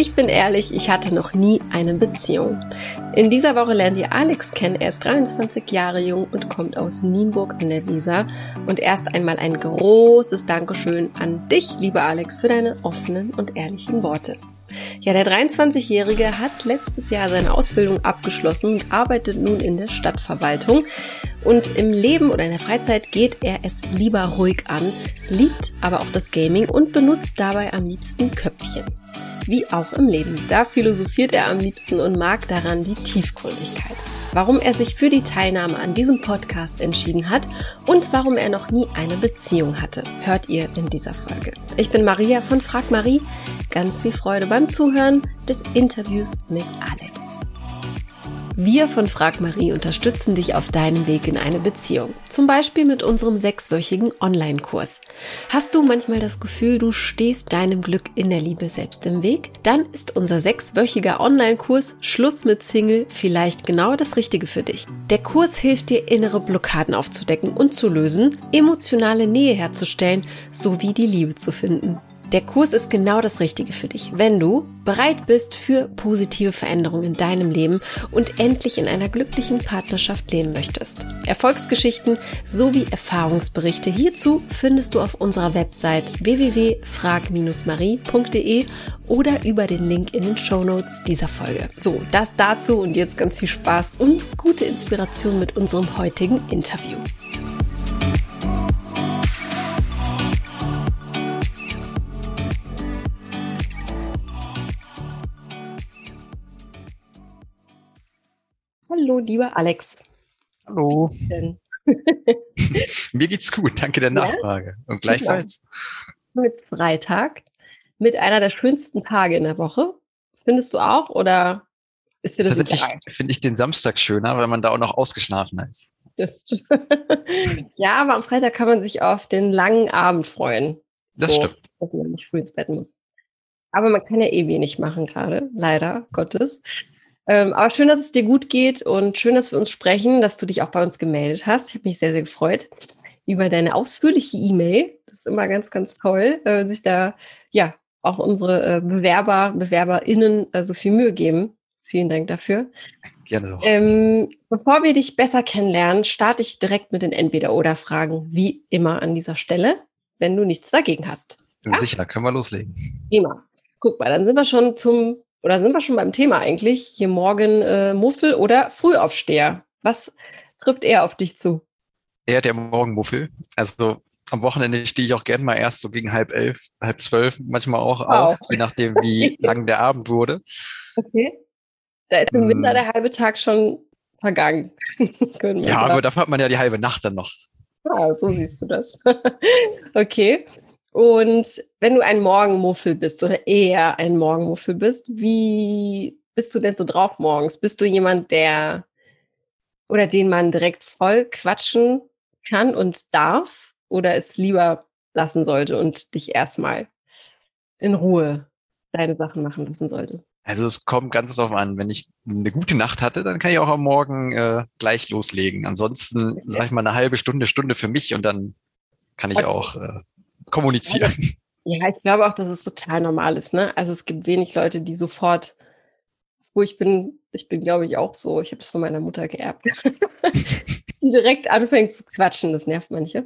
Ich bin ehrlich, ich hatte noch nie eine Beziehung. In dieser Woche lernt ihr Alex kennen. Er ist 23 Jahre jung und kommt aus Nienburg an der Weser. Und erst einmal ein großes Dankeschön an dich, lieber Alex, für deine offenen und ehrlichen Worte. Ja, der 23-Jährige hat letztes Jahr seine Ausbildung abgeschlossen und arbeitet nun in der Stadtverwaltung. Und im Leben oder in der Freizeit geht er es lieber ruhig an, liebt aber auch das Gaming und benutzt dabei am liebsten Köpfchen wie auch im Leben. Da philosophiert er am liebsten und mag daran die Tiefgründigkeit. Warum er sich für die Teilnahme an diesem Podcast entschieden hat und warum er noch nie eine Beziehung hatte, hört ihr in dieser Folge. Ich bin Maria von Frag Marie. Ganz viel Freude beim Zuhören des Interviews mit Alex. Wir von Frag Marie unterstützen dich auf deinem Weg in eine Beziehung. Zum Beispiel mit unserem sechswöchigen Online-Kurs. Hast du manchmal das Gefühl, du stehst deinem Glück in der Liebe selbst im Weg? Dann ist unser sechswöchiger Online-Kurs Schluss mit Single vielleicht genau das Richtige für dich. Der Kurs hilft dir, innere Blockaden aufzudecken und zu lösen, emotionale Nähe herzustellen sowie die Liebe zu finden. Der Kurs ist genau das Richtige für dich, wenn du bereit bist für positive Veränderungen in deinem Leben und endlich in einer glücklichen Partnerschaft leben möchtest. Erfolgsgeschichten sowie Erfahrungsberichte hierzu findest du auf unserer Website www.frag-marie.de oder über den Link in den Show Notes dieser Folge. So, das dazu und jetzt ganz viel Spaß und gute Inspiration mit unserem heutigen Interview. Hallo, lieber Alex. Hallo. Mir geht's gut, danke der Nachfrage. Ja? Und gleichfalls. Jetzt Freitag mit einer der schönsten Tage in der Woche. Findest du auch oder ist dir das Tatsächlich finde ich den Samstag schöner, weil man da auch noch ausgeschlafen ist. ja, aber am Freitag kann man sich auf den langen Abend freuen. Das so, stimmt. Dass man nicht früh ins Bett muss. Aber man kann ja eh wenig machen gerade, leider Gottes. Ähm, aber schön, dass es dir gut geht und schön, dass wir uns sprechen, dass du dich auch bei uns gemeldet hast. Ich habe mich sehr, sehr gefreut über deine ausführliche E-Mail. Das ist immer ganz, ganz toll, äh, sich da ja auch unsere äh, Bewerber, BewerberInnen äh, so viel Mühe geben. Vielen Dank dafür. Gerne doch. Ähm, bevor wir dich besser kennenlernen, starte ich direkt mit den Entweder-Oder-Fragen, wie immer an dieser Stelle, wenn du nichts dagegen hast. Ja? Sicher, können wir loslegen. Prima. Guck mal, dann sind wir schon zum oder sind wir schon beim Thema eigentlich? Hier morgen äh, Muffel oder Frühaufsteher? Was trifft eher auf dich zu? Eher der Morgenmuffel. Also am Wochenende stehe ich auch gerne mal erst so gegen halb elf, halb zwölf, manchmal auch wow. auf, je nachdem, wie lang der Abend wurde. Okay. Da ist im Winter hm. der halbe Tag schon vergangen. ja, aber dafür hat man ja die halbe Nacht dann noch. Ah, so siehst du das. okay. Und wenn du ein Morgenmuffel bist oder eher ein Morgenmuffel bist, wie bist du denn so drauf morgens? Bist du jemand, der oder den man direkt voll quatschen kann und darf oder es lieber lassen sollte und dich erstmal in Ruhe deine Sachen machen lassen sollte? Also es kommt ganz drauf an. Wenn ich eine gute Nacht hatte, dann kann ich auch am Morgen äh, gleich loslegen. Ansonsten okay. sage ich mal eine halbe Stunde, Stunde für mich und dann kann ich okay. auch äh, kommunizieren. Ja, ich glaube auch, dass es total normal ist. Ne? Also es gibt wenig Leute, die sofort, wo ich bin, ich bin, glaube ich, auch so, ich habe es von meiner Mutter geerbt, direkt anfängt zu quatschen, das nervt manche.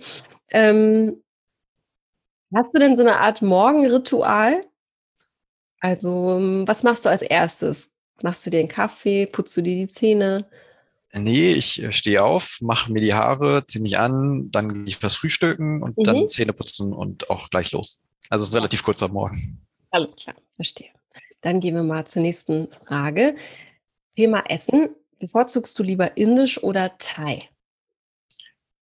Ähm, hast du denn so eine Art Morgenritual? Also, was machst du als erstes? Machst du dir einen Kaffee? Putzt du dir die Zähne? Nee, ich äh, stehe auf, mache mir die Haare, ziehe mich an, dann gehe ich was frühstücken und mhm. dann Zähne putzen und auch gleich los. Also es ist relativ kurz am Morgen. Alles klar, verstehe. Dann gehen wir mal zur nächsten Frage. Thema Essen. Bevorzugst du lieber indisch oder Thai?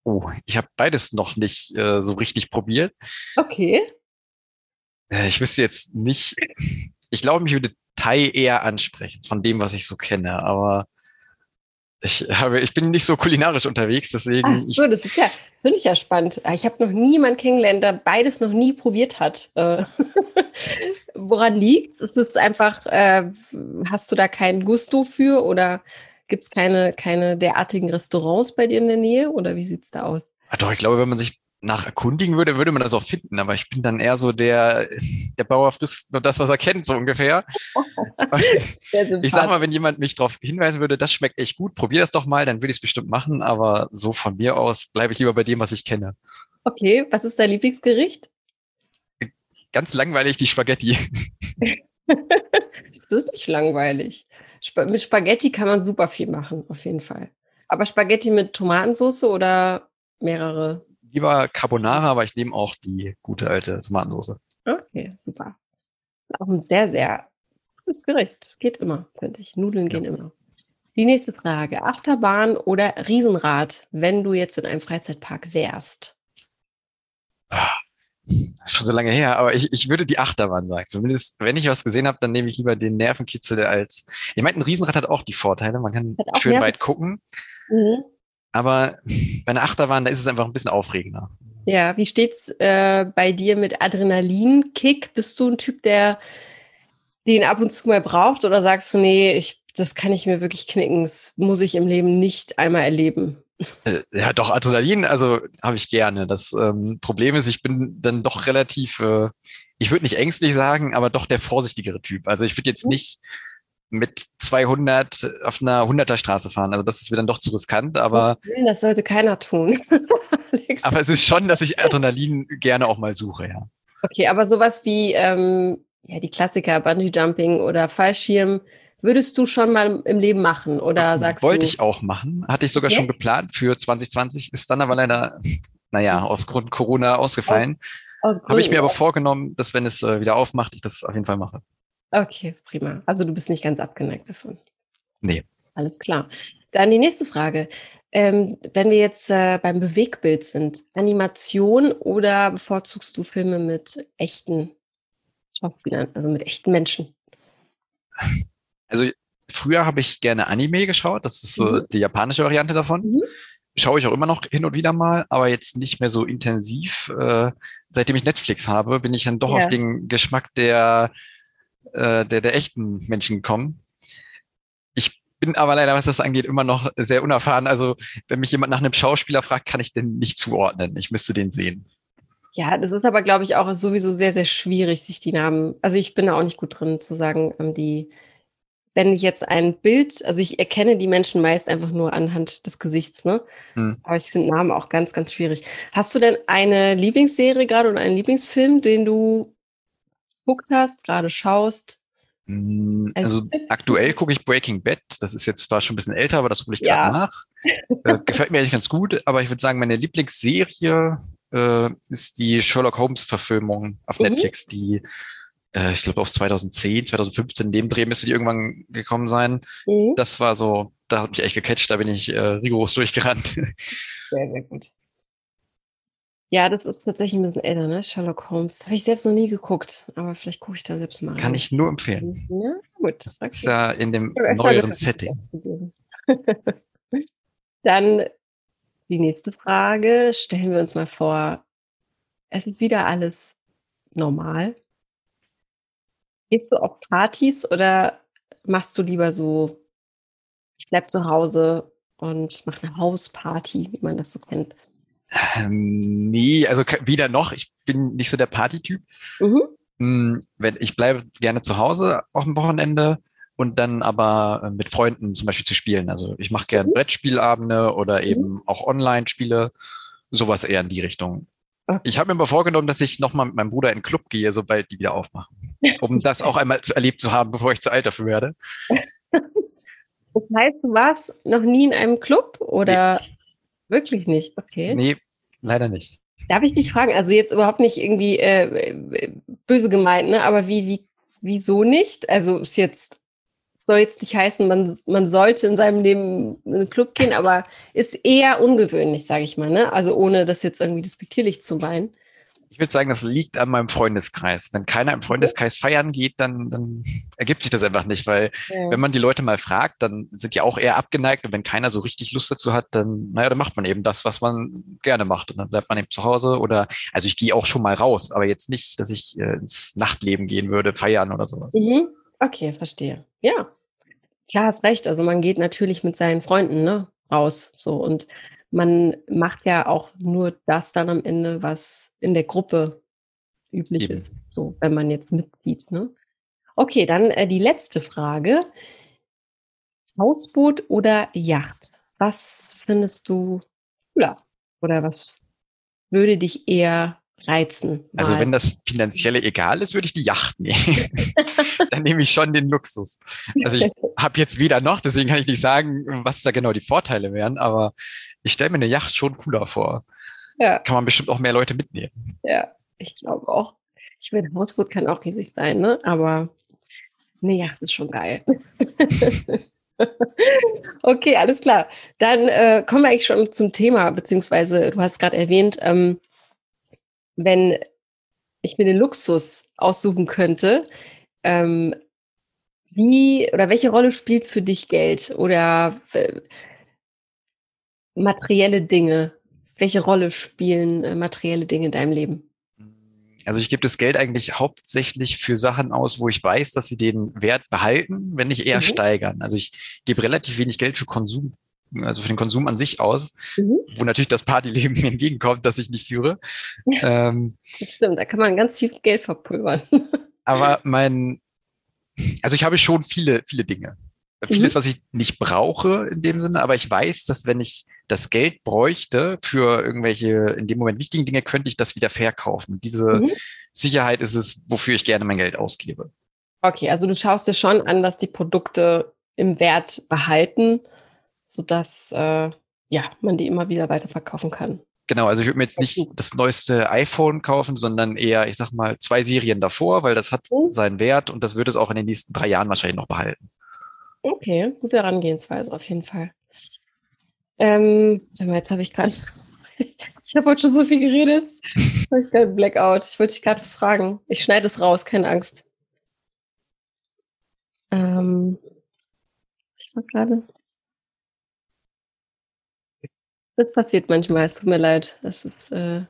Oh, ich habe beides noch nicht äh, so richtig probiert. Okay. Äh, ich wüsste jetzt nicht. Ich glaube, mich würde Thai eher ansprechen, von dem, was ich so kenne. Aber ich habe, ich bin nicht so kulinarisch unterwegs, deswegen. Ach so, das ist ja, das finde ich ja spannend. Ah, ich habe noch niemanden kennengelernt, der beides noch nie probiert hat. Äh, woran liegt? Ist es einfach, äh, hast du da kein Gusto für oder gibt es keine, keine derartigen Restaurants bei dir in der Nähe oder wie sieht es da aus? Ja, doch, ich glaube, wenn man sich nach erkundigen würde, würde man das auch finden. Aber ich bin dann eher so der, der Bauer frisst nur das, was er kennt, so ungefähr. ich sag mal, wenn jemand mich darauf hinweisen würde, das schmeckt echt gut, probier das doch mal, dann würde ich es bestimmt machen. Aber so von mir aus bleibe ich lieber bei dem, was ich kenne. Okay, was ist dein Lieblingsgericht? Ganz langweilig die Spaghetti. das ist nicht langweilig. Sp mit Spaghetti kann man super viel machen, auf jeden Fall. Aber Spaghetti mit Tomatensauce oder mehrere? Lieber Carbonara, aber ich nehme auch die gute alte Tomatensauce. Okay, super. Auch ein sehr, sehr gutes Gericht. Geht immer, finde ich. Nudeln ja. gehen immer. Die nächste Frage. Achterbahn oder Riesenrad, wenn du jetzt in einem Freizeitpark wärst? Ah, das ist schon so lange her, aber ich, ich würde die Achterbahn sagen. Zumindest, wenn ich was gesehen habe, dann nehme ich lieber den Nervenkitzel als. Ich meine, ein Riesenrad hat auch die Vorteile. Man kann schön Nerven. weit gucken. Mhm. Aber bei einer Achterbahn, da ist es einfach ein bisschen aufregender. Ja, wie steht's äh, bei dir mit Adrenalinkick? Bist du ein Typ, der den ab und zu mal braucht oder sagst du, nee, ich, das kann ich mir wirklich knicken, das muss ich im Leben nicht einmal erleben? Äh, ja, doch, Adrenalin, also habe ich gerne. Das ähm, Problem ist, ich bin dann doch relativ, äh, ich würde nicht ängstlich sagen, aber doch der vorsichtigere Typ. Also ich würde jetzt nicht mit 200 auf einer 100er Straße fahren. Also das ist mir dann doch zu riskant, aber. Das sollte keiner tun. aber es ist schon, dass ich Adrenalin gerne auch mal suche, ja. Okay, aber sowas wie ähm, ja, die Klassiker, Bungee Jumping oder Fallschirm, würdest du schon mal im Leben machen oder sagst Wollte du? Wollte ich auch machen. Hatte ich sogar okay. schon geplant für 2020, ist dann aber leider, naja, aus Grund Corona ausgefallen. Aus, aus Habe ich mir aber vorgenommen, dass wenn es äh, wieder aufmacht, ich das auf jeden Fall mache. Okay, prima. Also du bist nicht ganz abgeneigt davon. Nee. Alles klar. Dann die nächste Frage. Ähm, wenn wir jetzt äh, beim Bewegbild sind, Animation oder bevorzugst du Filme mit echten Schauspielern, also mit echten Menschen? Also früher habe ich gerne Anime geschaut, das ist so mhm. die japanische Variante davon. Mhm. Schaue ich auch immer noch hin und wieder mal, aber jetzt nicht mehr so intensiv. Äh, seitdem ich Netflix habe, bin ich dann doch ja. auf den Geschmack der äh, der, der echten Menschen kommen. Ich bin aber leider, was das angeht, immer noch sehr unerfahren. Also wenn mich jemand nach einem Schauspieler fragt, kann ich den nicht zuordnen. Ich müsste den sehen. Ja, das ist aber, glaube ich, auch sowieso sehr, sehr schwierig, sich die Namen. Also ich bin da auch nicht gut drin zu sagen, ähm, die, wenn ich jetzt ein Bild, also ich erkenne die Menschen meist einfach nur anhand des Gesichts, ne? Hm. Aber ich finde Namen auch ganz, ganz schwierig. Hast du denn eine Lieblingsserie gerade oder einen Lieblingsfilm, den du geguckt hast, gerade schaust? Mm, also aktuell gucke ich Breaking Bad. Das ist jetzt zwar schon ein bisschen älter, aber das hole ich gerade ja. nach. Äh, gefällt mir eigentlich ganz gut, aber ich würde sagen, meine Lieblingsserie äh, ist die Sherlock Holmes-Verfilmung auf mhm. Netflix, die äh, ich glaube aus 2010, 2015, in dem Dreh müsste die irgendwann gekommen sein. Mhm. Das war so, da hat mich echt gecatcht, da bin ich äh, rigoros durchgerannt. Sehr, sehr gut. Ja, das ist tatsächlich ein bisschen älter, ne? Sherlock Holmes. Habe ich selbst noch nie geguckt, aber vielleicht gucke ich da selbst mal. Kann ich nur empfehlen. Ja, gut. Das okay. ist ja in dem neueren Setting. Dann die nächste Frage. Stellen wir uns mal vor, es ist wieder alles normal. Gehst du auf Partys oder machst du lieber so, ich bleib zu Hause und mache eine Hausparty, wie man das so kennt? Ähm, nee, also weder noch. Ich bin nicht so der Partytyp. Mhm. Hm, ich bleibe gerne zu Hause auf dem Wochenende und dann aber äh, mit Freunden zum Beispiel zu spielen. Also ich mache gerne mhm. Brettspielabende oder mhm. eben mhm. auch Online-Spiele, sowas eher in die Richtung. Okay. Ich habe mir mal vorgenommen, dass ich nochmal mit meinem Bruder in den Club gehe, sobald die wieder aufmachen. Um das auch einmal zu, erlebt zu haben, bevor ich zu alt dafür werde. Das heißt, du warst noch nie in einem Club oder? Nee. Wirklich nicht, okay. Nee, leider nicht. Darf ich dich fragen, also jetzt überhaupt nicht irgendwie äh, böse gemeint, ne? aber wie, wie, wieso nicht? Also ist jetzt, soll jetzt nicht heißen, man, man sollte in seinem Leben in einen Club gehen, aber ist eher ungewöhnlich, sage ich mal, ne? Also ohne das jetzt irgendwie despektierlich zu meinen. Ich würde sagen, das liegt an meinem Freundeskreis. Wenn keiner im Freundeskreis feiern geht, dann, dann ergibt sich das einfach nicht, weil ja. wenn man die Leute mal fragt, dann sind die auch eher abgeneigt und wenn keiner so richtig Lust dazu hat, dann, naja, dann macht man eben das, was man gerne macht und dann bleibt man eben zu Hause oder, also ich gehe auch schon mal raus, aber jetzt nicht, dass ich äh, ins Nachtleben gehen würde, feiern oder sowas. Mhm. Okay, verstehe. Ja, klar, hast recht. Also man geht natürlich mit seinen Freunden, ne, raus, so und man macht ja auch nur das dann am Ende, was in der Gruppe üblich Eben. ist, so wenn man jetzt mitzieht. Ne? Okay, dann äh, die letzte Frage. Hausboot oder Yacht? Was findest du cooler? Oder was würde dich eher reizen? Also mal? wenn das finanzielle egal ist, würde ich die Yacht nehmen. Dann nehme ich schon den Luxus. Also ich habe jetzt weder noch, deswegen kann ich nicht sagen, was da genau die Vorteile wären, aber ich stelle mir eine Yacht schon cooler vor. ja, Kann man bestimmt auch mehr Leute mitnehmen. ja, ich glaube auch. Ich meine, Hausboot kann auch riesig sein, ne? Aber eine Yacht ist schon geil. okay, alles klar. Dann äh, kommen wir eigentlich schon zum Thema, beziehungsweise du hast gerade erwähnt, ähm, wenn ich mir den Luxus aussuchen könnte, ähm, wie oder welche Rolle spielt für dich Geld oder äh, materielle Dinge? Welche Rolle spielen äh, materielle Dinge in deinem Leben? Also ich gebe das Geld eigentlich hauptsächlich für Sachen aus, wo ich weiß, dass sie den Wert behalten, wenn nicht eher Mhm. steigern. Also ich gebe relativ wenig Geld für Konsum, also für den Konsum an sich aus, Mhm. wo natürlich das Partyleben mir entgegenkommt, das ich nicht führe. Ähm, Das stimmt, da kann man ganz viel Geld verpulvern. aber mein, also ich habe schon viele, viele Dinge. Vieles, was ich nicht brauche in dem Sinne, aber ich weiß, dass wenn ich das Geld bräuchte für irgendwelche in dem Moment wichtigen Dinge, könnte ich das wieder verkaufen. Diese Mhm. Sicherheit ist es, wofür ich gerne mein Geld ausgebe. Okay, also du schaust dir schon an, dass die Produkte im Wert behalten, sodass äh, ja, man die immer wieder weiterverkaufen kann. Genau, also ich würde mir jetzt nicht das neueste iPhone kaufen, sondern eher, ich sag mal, zwei Serien davor, weil das hat Mhm. seinen Wert und das wird es auch in den nächsten drei Jahren wahrscheinlich noch behalten. Okay, gute Herangehensweise auf jeden Fall. Ähm, warte mal, jetzt habe ich gerade, ich habe heute schon so viel geredet. Jetzt habe ich gerade Blackout. Ich wollte dich gerade was fragen. Ich schneide es raus, keine Angst. Ähm, ich war gerade. Das passiert manchmal, es tut mir leid. Das ist, äh,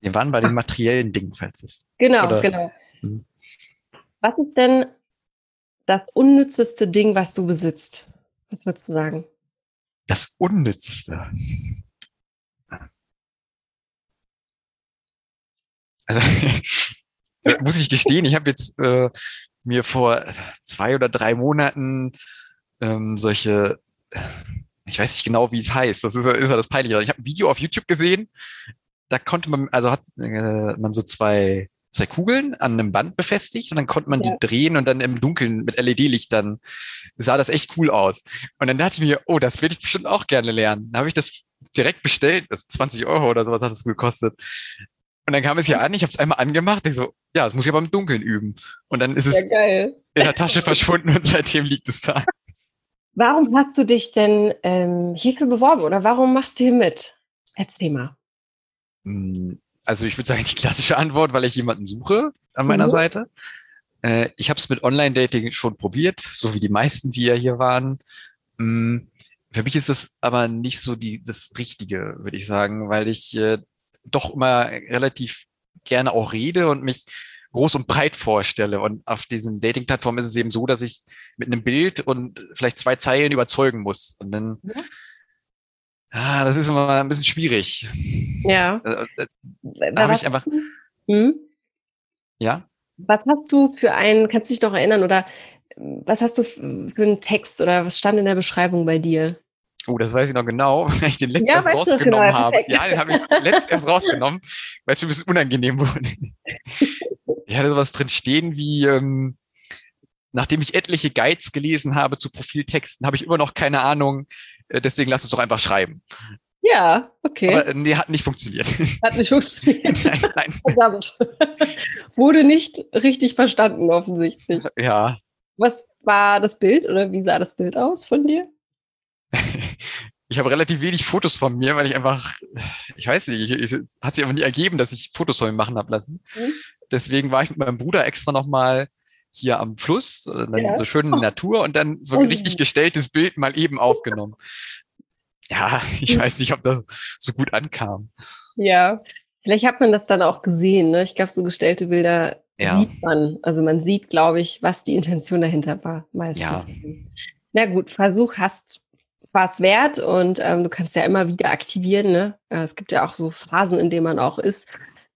Wir waren bei den materiellen Dingen, falls es. genau, Oder- genau. Mhm. Was ist denn das unnützeste Ding, was du besitzt? Was würdest du sagen? Das Unnützeste. Also, muss ich gestehen, ich habe jetzt äh, mir vor zwei oder drei Monaten ähm, solche, ich weiß nicht genau, wie es heißt, das ist, ja- ist ja das Peinliche. Ich habe ein Video auf YouTube gesehen, da konnte man, also hat äh, man so zwei, zwei Kugeln an einem Band befestigt und dann konnte man Ja. die drehen und dann im Dunkeln mit LED-Lichtern sah das echt cool aus. Und dann dachte ich mir, oh, das will ich bestimmt auch gerne lernen. Dann habe ich das direkt bestellt, das ist 20 Euro oder sowas hat das gekostet. Und dann kam es ja an, ich habe es einmal angemacht, ich so, ja, das muss ich aber im Dunkeln üben. Und dann ist es Ja, in der Tasche verschwunden und seitdem liegt es da. Warum hast du dich denn ähm, hierfür beworben oder warum machst du hier mit? Erzähl mal. Hm, Also ich würde sagen, die klassische Antwort, weil ich jemanden suche an meiner Mhm. Seite. Äh, ich habe es mit Online-Dating schon probiert, so wie die meisten, die ja hier waren. Hm, Für mich ist das aber nicht so die, das Richtige, würde ich sagen, weil ich äh, doch immer relativ gerne auch rede und mich groß und breit vorstelle. Und auf diesen Dating-Plattformen ist es eben so, dass ich mit einem Bild und vielleicht zwei Zeilen überzeugen muss. Und dann, Ja. ah, das ist immer ein bisschen schwierig. Ja. Äh, äh, Da hab ich einfach- Hm? Ja, Was hast du für einen, kannst du dich noch erinnern oder was hast du für einen Text oder was stand in der Beschreibung bei dir? oh, das weiß ich noch genau, weil ich den letzt Ja, erst rausgenommen genau, habe. Ja, den habe ich letzt erst rausgenommen, weil es mir ein bisschen unangenehm wurde. Ich hatte sowas drin stehen wie, ähm, nachdem ich etliche Guides gelesen habe zu Profiltexten, habe ich immer noch keine Ahnung, äh, deswegen lass uns doch einfach schreiben. Ja, okay. Aber äh, nee, hat nicht funktioniert. Hat nicht funktioniert. nein, nein. Verdammt. Wurde nicht richtig verstanden, offensichtlich. Ja, Was war das Bild oder wie sah das Bild aus von dir? ich habe relativ wenig Fotos von mir, weil ich einfach, ich weiß nicht, ich, ich, hat sich aber nie ergeben, dass ich Fotos von mir machen habe lassen. Mhm. Deswegen war ich mit meinem Bruder extra nochmal hier am Fluss, äh, Ja. so schön in der Natur und dann so ein Oh. richtig gestelltes Bild mal eben aufgenommen. Ja, ich weiß nicht, ob das so gut ankam. Ja, vielleicht hat man das dann auch gesehen. Ne? Ich glaube, so gestellte Bilder Ja. sieht man. Also man sieht, glaube ich, was die Intention dahinter war. Meistens. Ja. Na gut, Versuch hast Spaß wert und ähm, du kannst ja immer wieder aktivieren. Ne? Es gibt ja auch so Phasen, in denen man auch ist,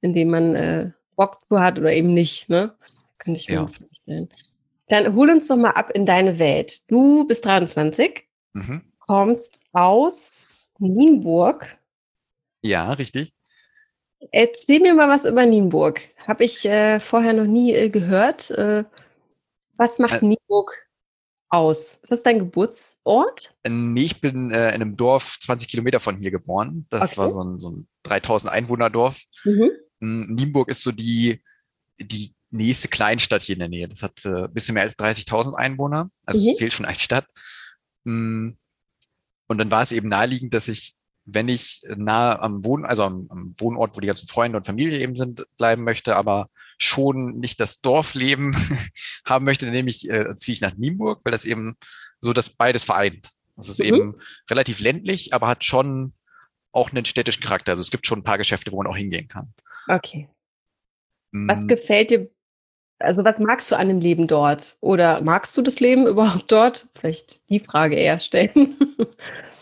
in denen man äh, Bock zu hat oder eben nicht. Ne? Könnte ich mir ja. vorstellen. Dann hol uns doch mal ab in deine Welt. Du bist 23, mhm. kommst aus Nienburg. Ja, richtig. Erzähl mir mal was über Nienburg. Habe ich äh, vorher noch nie äh, gehört. Äh, was macht äh, Nienburg aus? Ist das dein Geburtsort? Äh, nee, ich bin äh, in einem Dorf 20 Kilometer von hier geboren. Das okay. war so ein, so ein 3000 Einwohner-Dorf. Mhm. Hm, Nienburg ist so die, die nächste Kleinstadt hier in der Nähe. Das hat äh, ein bisschen mehr als 30.000 Einwohner. Also mhm. zählt schon als Stadt. Hm, und dann war es eben naheliegend, dass ich, wenn ich nah am Wohn, also am, am Wohnort, wo die ganzen Freunde und Familie eben sind, bleiben möchte, aber schon nicht das Dorfleben haben möchte, dann nehme ich, äh, ziehe ich nach Nienburg, weil das eben so das beides vereint. Das ist mhm. eben relativ ländlich, aber hat schon auch einen städtischen Charakter. Also es gibt schon ein paar Geschäfte, wo man auch hingehen kann. Okay. Was hm. gefällt dir also was magst du an dem Leben dort? Oder magst du das Leben überhaupt dort? Vielleicht die Frage eher stellen.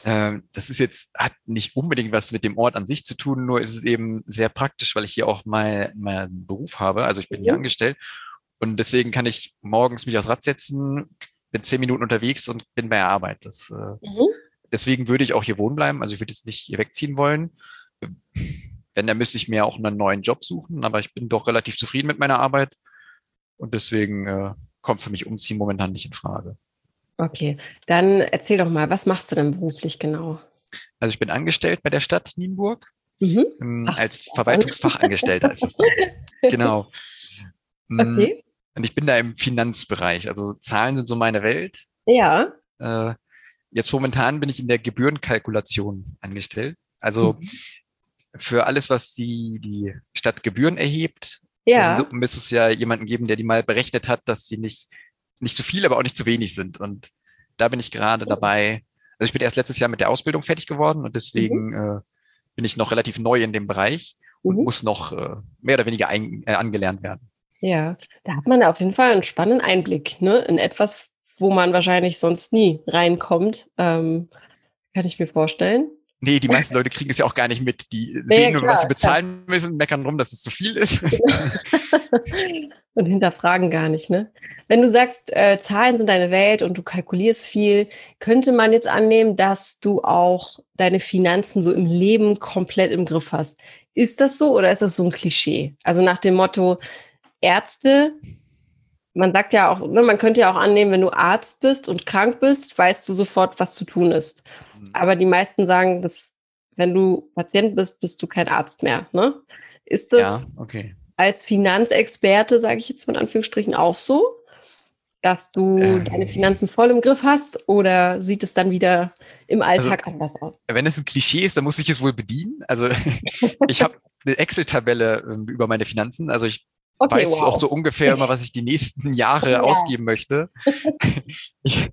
Ähm, das ist jetzt, hat nicht unbedingt was mit dem Ort an sich zu tun, nur ist es eben sehr praktisch, weil ich hier auch meinen mein Beruf habe. Also ich bin mhm. hier angestellt und deswegen kann ich morgens mich aufs Rad setzen, bin zehn Minuten unterwegs und bin bei der Arbeit. Das, äh, mhm. Deswegen würde ich auch hier wohnen bleiben. Also ich würde jetzt nicht hier wegziehen wollen. Wenn, dann müsste ich mir auch einen neuen Job suchen, aber ich bin doch relativ zufrieden mit meiner Arbeit. Und deswegen äh, kommt für mich Umziehen momentan nicht in Frage. Okay, dann erzähl doch mal, was machst du denn beruflich genau? Also ich bin angestellt bei der Stadt Nienburg mhm. ähm, als Verwaltungsfachangestellter ist es so. Genau. Mm, okay. Und ich bin da im Finanzbereich. Also Zahlen sind so meine Welt. Ja. Äh, jetzt momentan bin ich in der Gebührenkalkulation angestellt. Also mhm. Für alles, was die, die Stadt Gebühren erhebt, ja. Dann müsste es ja jemanden geben, der die mal berechnet hat, dass sie nicht, nicht zu viel, aber auch nicht zu wenig sind. Und da bin ich gerade dabei. Also ich bin erst letztes Jahr mit der Ausbildung fertig geworden und deswegen mhm. äh, bin ich noch relativ neu in dem Bereich und mhm. muss noch äh, mehr oder weniger ein, äh, angelernt werden. Ja, da hat man auf jeden Fall einen spannenden Einblick ne? in etwas, wo man wahrscheinlich sonst nie reinkommt. Ähm, kann ich mir vorstellen. Nee, die meisten Leute kriegen es ja auch gar nicht mit. Die nee, sehen nur, klar, was sie bezahlen klar. müssen, meckern rum, dass es zu viel ist. und hinterfragen gar nicht, ne? Wenn du sagst, äh, Zahlen sind deine Welt und du kalkulierst viel, könnte man jetzt annehmen, dass du auch deine Finanzen so im Leben komplett im Griff hast. Ist das so oder ist das so ein Klischee? Also nach dem Motto, Ärzte, man sagt ja auch, ne, man könnte ja auch annehmen, wenn du Arzt bist und krank bist, weißt du sofort, was zu tun ist. Mhm. Aber die meisten sagen, dass wenn du Patient bist, bist du kein Arzt mehr. Ne? Ist das ja, okay. als Finanzexperte, sage ich jetzt von Anführungsstrichen, auch so, dass du ähm. deine Finanzen voll im Griff hast oder sieht es dann wieder im also, Alltag also, anders aus? Wenn es ein Klischee ist, dann muss ich es wohl bedienen. Also ich habe eine Excel-Tabelle ähm, über meine Finanzen. Also ich okay, weiß wow. auch so ungefähr immer, was ich die nächsten Jahre ja. ausgeben möchte. ich,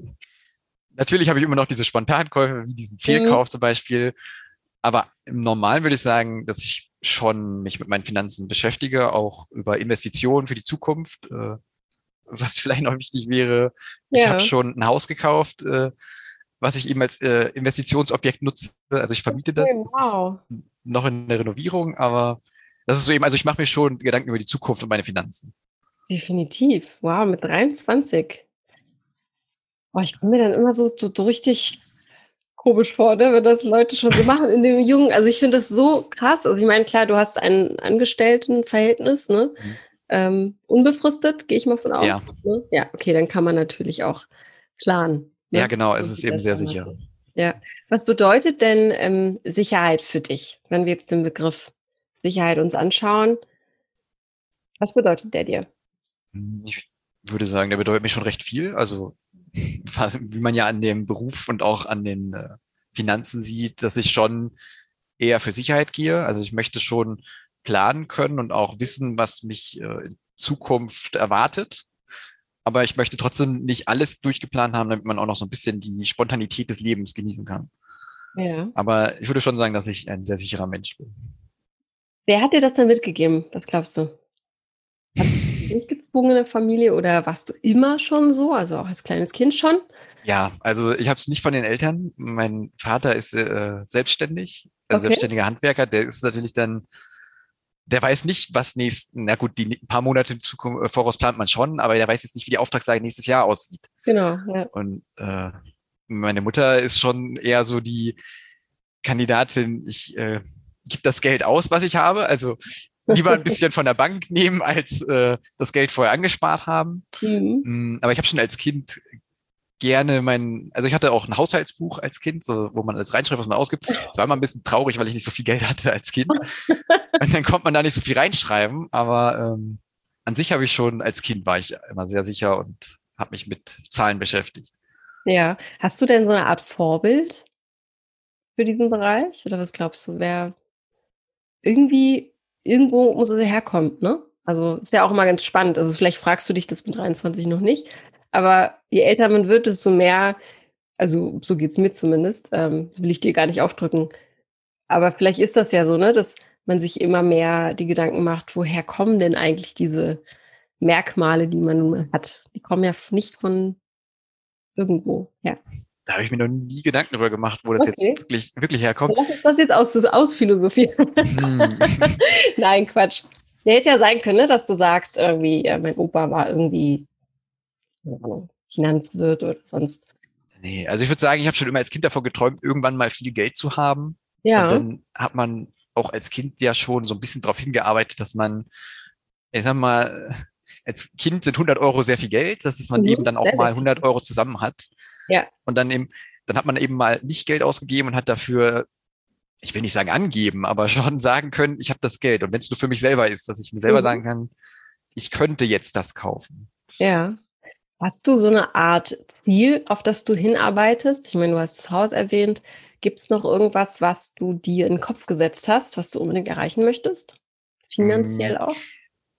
Natürlich habe ich immer noch diese Spontankäufe, wie diesen Fehlkauf mhm. zum Beispiel. Aber im Normalen würde ich sagen, dass ich schon mich mit meinen Finanzen beschäftige, auch über Investitionen für die Zukunft. Äh, was vielleicht noch wichtig wäre, ja. ich habe schon ein Haus gekauft, äh, was ich eben als äh, Investitionsobjekt nutze. Also ich vermiete das. Wow. das noch in der Renovierung, aber das ist so eben, also ich mache mir schon Gedanken über die Zukunft und meine Finanzen. Definitiv. Wow, mit 23. Oh, ich komme mir dann immer so, so, so richtig komisch vor, ne, wenn das Leute schon so machen in dem Jungen. Also ich finde das so krass. Also ich meine, klar, du hast ein Angestelltenverhältnis, ne? Mhm. Ähm, unbefristet, gehe ich mal von aus. Ja. Ne? ja, okay, dann kann man natürlich auch planen. Ne? Ja, genau, es ist eben sehr sicher. Ja. Was bedeutet denn ähm, Sicherheit für dich, wenn wir jetzt den Begriff Sicherheit uns anschauen? Was bedeutet der dir? Ich würde sagen, der bedeutet mir schon recht viel. Also wie man ja an dem Beruf und auch an den äh, Finanzen sieht, dass ich schon eher für Sicherheit gehe. Also ich möchte schon planen können und auch wissen, was mich äh, in Zukunft erwartet. Aber ich möchte trotzdem nicht alles durchgeplant haben, damit man auch noch so ein bisschen die Spontanität des Lebens genießen kann. Ja. Aber ich würde schon sagen, dass ich ein sehr sicherer Mensch bin. Wer hat dir das dann mitgegeben? Was glaubst du? durchgezwungene Familie oder warst du immer schon so, also auch als kleines Kind schon? Ja, also ich habe es nicht von den Eltern. Mein Vater ist äh, selbstständig, also okay. selbstständiger Handwerker. Der ist natürlich dann, der weiß nicht, was nächsten, na gut, die paar Monate Zukunft, äh, voraus plant man schon, aber der weiß jetzt nicht, wie die Auftragslage nächstes Jahr aussieht. Genau. Ja. Und äh, meine Mutter ist schon eher so die Kandidatin, ich äh, gebe das Geld aus, was ich habe. Also lieber ein bisschen von der Bank nehmen, als äh, das Geld vorher angespart haben. Mhm. Mm, aber ich habe schon als Kind gerne mein, also ich hatte auch ein Haushaltsbuch als Kind, so, wo man alles reinschreibt, was man ausgibt. Es war immer ein bisschen traurig, weil ich nicht so viel Geld hatte als Kind. Und dann konnte man da nicht so viel reinschreiben, aber ähm, an sich habe ich schon, als Kind war ich immer sehr sicher und habe mich mit Zahlen beschäftigt. Ja. Hast du denn so eine Art Vorbild für diesen Bereich? Oder was glaubst du, wer irgendwie, irgendwo muss es herkommen, ne? Also ist ja auch immer ganz spannend. Also vielleicht fragst du dich das mit 23 noch nicht, aber je älter man wird, desto mehr, also so geht's mir zumindest, ähm, will ich dir gar nicht aufdrücken. Aber vielleicht ist das ja so, ne, dass man sich immer mehr die Gedanken macht, woher kommen denn eigentlich diese Merkmale, die man nun hat? Die kommen ja nicht von irgendwo her. Da habe ich mir noch nie Gedanken darüber gemacht, wo das okay. jetzt wirklich, wirklich herkommt. Lass uns das jetzt aus, ausphilosophieren. Hm. Nein, Quatsch. Der hätte ja sein können, ne, dass du sagst, irgendwie, ja, mein Opa war irgendwie Finanzwirt oder sonst. Nee, also ich würde sagen, ich habe schon immer als Kind davon geträumt, irgendwann mal viel Geld zu haben. Ja. Und dann hat man auch als Kind ja schon so ein bisschen darauf hingearbeitet, dass man, ich sag mal, als Kind sind 100 Euro sehr viel Geld, dass man mhm, eben dann auch mal 100 Euro zusammen hat. Ja. Und dann eben, dann hat man eben mal nicht Geld ausgegeben und hat dafür, ich will nicht sagen angeben, aber schon sagen können, ich habe das Geld. Und wenn es nur für mich selber ist, dass ich mir selber mhm. sagen kann, ich könnte jetzt das kaufen. Ja. Hast du so eine Art Ziel, auf das du hinarbeitest? Ich meine, du hast das Haus erwähnt. Gibt es noch irgendwas, was du dir in den Kopf gesetzt hast, was du unbedingt erreichen möchtest? Finanziell hm. auch?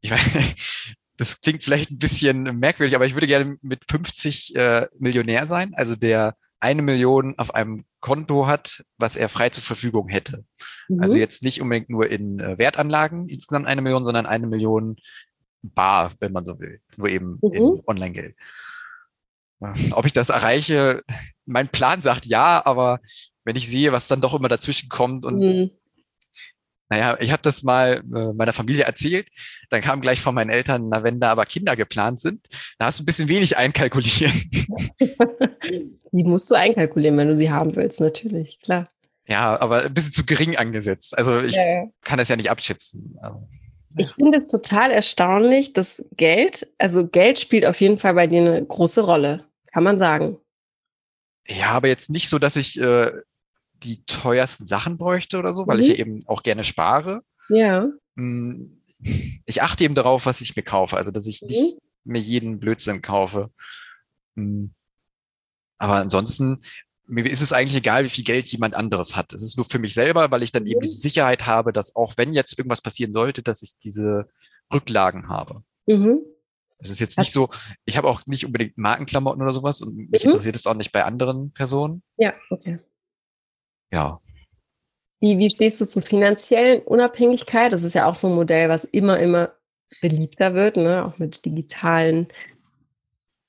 Ich weiß, das klingt vielleicht ein bisschen merkwürdig, aber ich würde gerne mit 50 äh, Millionär sein, also der eine Million auf einem Konto hat, was er frei zur Verfügung hätte. Mhm. Also jetzt nicht unbedingt nur in äh, Wertanlagen insgesamt eine Million, sondern eine Million bar, wenn man so will, nur eben mhm. in Online-Geld. Ob ich das erreiche, mein Plan sagt ja, aber wenn ich sehe, was dann doch immer dazwischen kommt und mhm. Naja, ich habe das mal äh, meiner Familie erzählt, dann kam gleich von meinen Eltern, na, wenn da aber Kinder geplant sind, da hast du ein bisschen wenig einkalkulieren. Die musst du einkalkulieren, wenn du sie haben willst, natürlich, klar. Ja, aber ein bisschen zu gering angesetzt. Also ich ja, ja. kann das ja nicht abschätzen. Aber. Ich finde es total erstaunlich, dass Geld, also Geld spielt auf jeden Fall bei dir eine große Rolle, kann man sagen. Ja, aber jetzt nicht so, dass ich äh, die teuersten Sachen bräuchte oder so, weil mhm. ich ja eben auch gerne spare. Ja. Hm, ich achte eben darauf, was ich mir kaufe, also dass ich mhm. nicht mir jeden Blödsinn kaufe. Hm. Aber ansonsten, mir ist es eigentlich egal, wie viel Geld jemand anderes hat. Es ist nur für mich selber, weil ich dann eben mhm. diese Sicherheit habe, dass auch wenn jetzt irgendwas passieren sollte, dass ich diese Rücklagen habe. Mhm. Es ist jetzt nicht so, ich habe auch nicht unbedingt Markenklamotten oder sowas und mich mhm. interessiert es auch nicht bei anderen Personen. Ja, okay. Ja. Wie, wie stehst du zur finanziellen Unabhängigkeit? Das ist ja auch so ein Modell, was immer, immer beliebter wird, ne? auch mit digitalen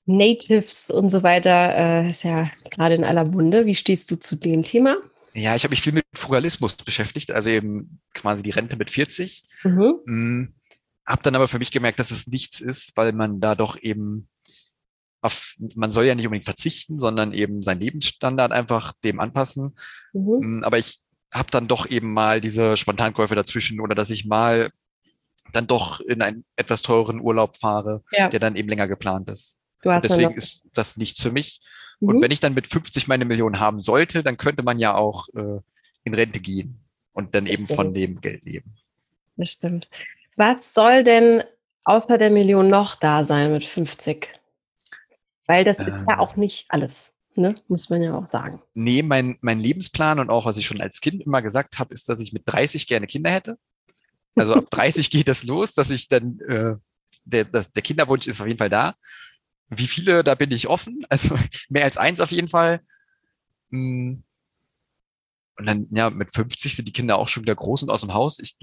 Natives und so weiter äh, ist ja gerade in aller Munde. Wie stehst du zu dem Thema? Ja, ich habe mich viel mit Frugalismus beschäftigt, also eben quasi die Rente mit 40. Mhm. Mm, hab dann aber für mich gemerkt, dass es nichts ist, weil man da doch eben auf, man soll ja nicht unbedingt verzichten, sondern eben seinen Lebensstandard einfach dem anpassen. Mhm. Mm, aber ich habe dann doch eben mal diese Spontankäufe dazwischen oder dass ich mal dann doch in einen etwas teureren Urlaub fahre, ja. der dann eben länger geplant ist. deswegen ist das nichts für mich. Mhm. Und wenn ich dann mit 50 meine Million haben sollte, dann könnte man ja auch äh, in Rente gehen und dann das eben stimmt. von dem Geld leben. Das stimmt. Was soll denn außer der Million noch da sein mit 50? Weil das ist ja ähm. auch nicht alles, ne? muss man ja auch sagen. Nee, mein, mein Lebensplan und auch was ich schon als Kind immer gesagt habe, ist, dass ich mit 30 gerne Kinder hätte. Also ab 30 geht das los, dass ich dann, äh, der, das, der Kinderwunsch ist auf jeden Fall da. Wie viele, da bin ich offen. Also mehr als eins auf jeden Fall. Hm. Und dann, ja, mit 50 sind die Kinder auch schon wieder groß und aus dem Haus. Ich,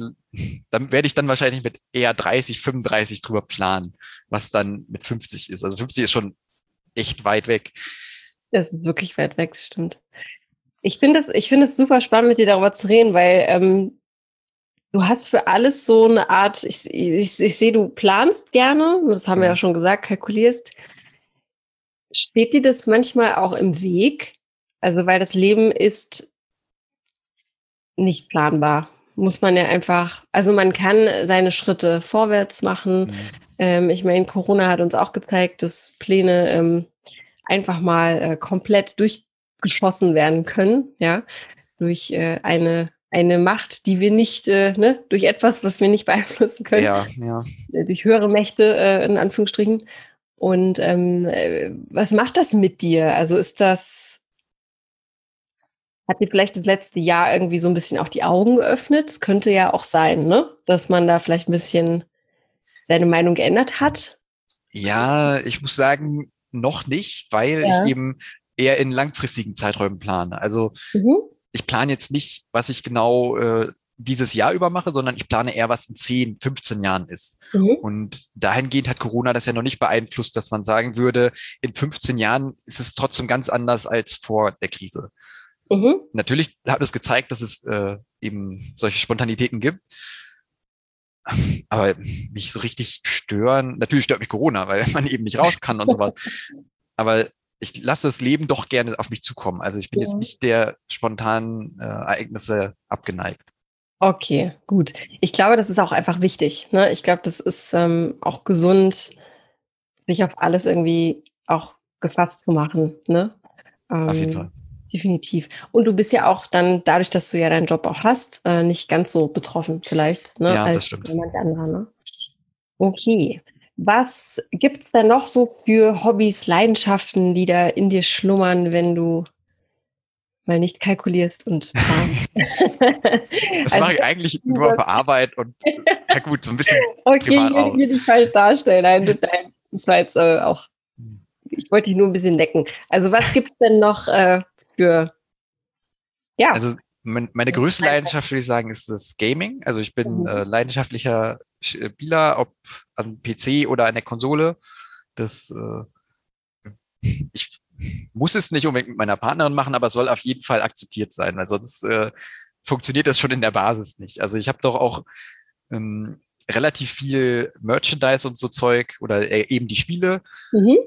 dann werde ich dann wahrscheinlich mit eher 30, 35 drüber planen, was dann mit 50 ist. Also 50 ist schon echt weit weg. Das ist wirklich weit weg, stimmt. Ich finde es, ich finde es super spannend, mit dir darüber zu reden, weil ähm, du hast für alles so eine Art, ich, ich, ich sehe, du planst gerne, das haben wir ja mhm. schon gesagt, kalkulierst. Steht dir das manchmal auch im Weg? Also, weil das Leben ist nicht planbar. Muss man ja einfach, also man kann seine Schritte vorwärts machen. Mhm. Ähm, ich meine, Corona hat uns auch gezeigt, dass Pläne ähm, einfach mal äh, komplett durchgeschossen werden können, ja, durch äh, eine eine Macht, die wir nicht, äh, ne, durch etwas, was wir nicht beeinflussen können. Ja, ja. Äh, durch höhere Mächte, äh, in Anführungsstrichen. Und ähm, äh, was macht das mit dir? Also ist das, hat dir vielleicht das letzte Jahr irgendwie so ein bisschen auch die Augen geöffnet? Es könnte ja auch sein, ne? Dass man da vielleicht ein bisschen seine Meinung geändert hat. Ja, ich muss sagen, noch nicht, weil ja. ich eben eher in langfristigen Zeiträumen plane. Also mhm. ich plane jetzt nicht, was ich genau äh, dieses Jahr über mache, sondern ich plane eher, was in 10, 15 Jahren ist. Mhm. Und dahingehend hat Corona das ja noch nicht beeinflusst, dass man sagen würde, in 15 Jahren ist es trotzdem ganz anders als vor der Krise. Mhm. Natürlich hat es gezeigt, dass es äh, eben solche Spontanitäten gibt. Aber mich so richtig stören, natürlich stört mich Corona, weil man eben nicht raus kann und so was. Aber ich lasse das Leben doch gerne auf mich zukommen. Also ich bin ja. jetzt nicht der spontanen äh, Ereignisse abgeneigt. Okay, gut. Ich glaube, das ist auch einfach wichtig. Ne? Ich glaube, das ist ähm, auch gesund, sich auf alles irgendwie auch gefasst zu machen. Ne? Ähm, auf jeden ähm, Fall. Definitiv. Und du bist ja auch dann, dadurch, dass du ja deinen Job auch hast, äh, nicht ganz so betroffen vielleicht, ne? Ja, als das stimmt. jemand anderer. Ne? Okay. Was gibt es denn noch so für Hobbys, Leidenschaften, die da in dir schlummern, wenn du mal nicht kalkulierst und Das also, mache ich eigentlich nur für Arbeit und ja gut, so ein bisschen okay, ich will dich falsch darstellen. Nein, nein, das war jetzt äh, auch, ich wollte dich nur ein bisschen lecken. Also was gibt es denn noch äh, für, ja. Also mein, meine größte Leidenschaft, würde ich sagen, ist das Gaming. Also ich bin mhm. äh, leidenschaftlicher Spieler, ob am PC oder an der Konsole. Das äh, ich muss es nicht unbedingt mit meiner Partnerin machen, aber es soll auf jeden Fall akzeptiert sein, weil sonst äh, funktioniert das schon in der Basis nicht. Also ich habe doch auch ähm, relativ viel Merchandise und so Zeug oder äh, eben die Spiele, mhm.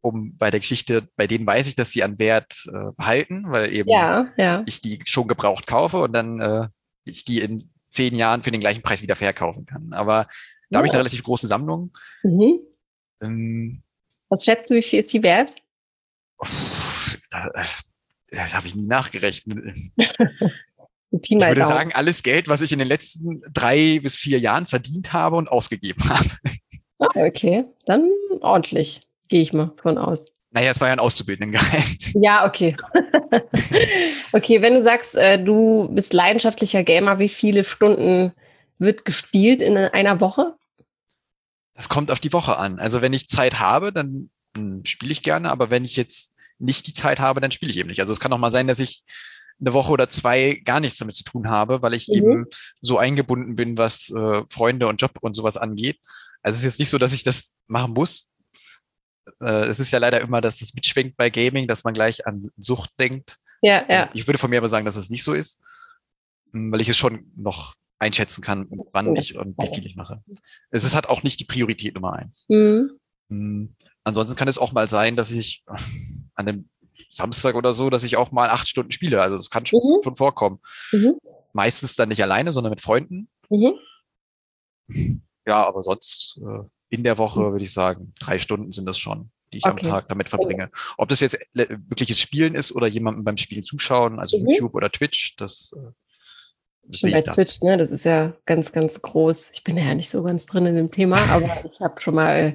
Um bei der Geschichte, bei denen weiß ich, dass sie an Wert äh, behalten, weil eben ja, ja. ich die schon gebraucht kaufe und dann äh, ich die in zehn Jahren für den gleichen Preis wieder verkaufen kann. Aber da ja. habe ich eine relativ große Sammlung. Mhm. Ähm, Was schätzt du, wie viel ist die wert? Da, da habe ich nie nachgerechnet. ich würde sagen, alles Geld, was ich in den letzten drei bis vier Jahren verdient habe und ausgegeben habe. Ah, okay, dann ordentlich, gehe ich mal von aus. Naja, es war ja ein Auszubildendengehalt. Ja, okay. okay, wenn du sagst, äh, du bist leidenschaftlicher Gamer, wie viele Stunden wird gespielt in einer Woche? Das kommt auf die Woche an. Also wenn ich Zeit habe, dann, dann spiele ich gerne, aber wenn ich jetzt nicht die Zeit habe, dann spiele ich eben nicht. Also es kann auch mal sein, dass ich eine Woche oder zwei gar nichts damit zu tun habe, weil ich mhm. eben so eingebunden bin, was äh, Freunde und Job und sowas angeht. Also es ist jetzt nicht so, dass ich das machen muss. Äh, es ist ja leider immer, dass das mitschwingt bei Gaming, dass man gleich an Sucht denkt. Ja, ja. Ich würde von mir aber sagen, dass es nicht so ist, hm, weil ich es schon noch einschätzen kann, wann ich und wie viel ich mache. Es ist, hat auch nicht die Priorität Nummer eins. Mhm. Hm, ansonsten kann es auch mal sein, dass ich an einem Samstag oder so, dass ich auch mal acht Stunden spiele. Also das kann schon, mhm. schon vorkommen. Mhm. Meistens dann nicht alleine, sondern mit Freunden. Mhm. Ja, aber sonst äh, in der Woche würde ich sagen, drei Stunden sind das schon, die ich okay. am Tag damit verbringe. Ob das jetzt wirkliches Spielen ist oder jemandem beim Spielen zuschauen, also mhm. YouTube oder Twitch, das äh, Schon bei Twitch, ne? Das ist ja ganz, ganz groß. Ich bin ja nicht so ganz drin in dem Thema, aber ich habe schon mal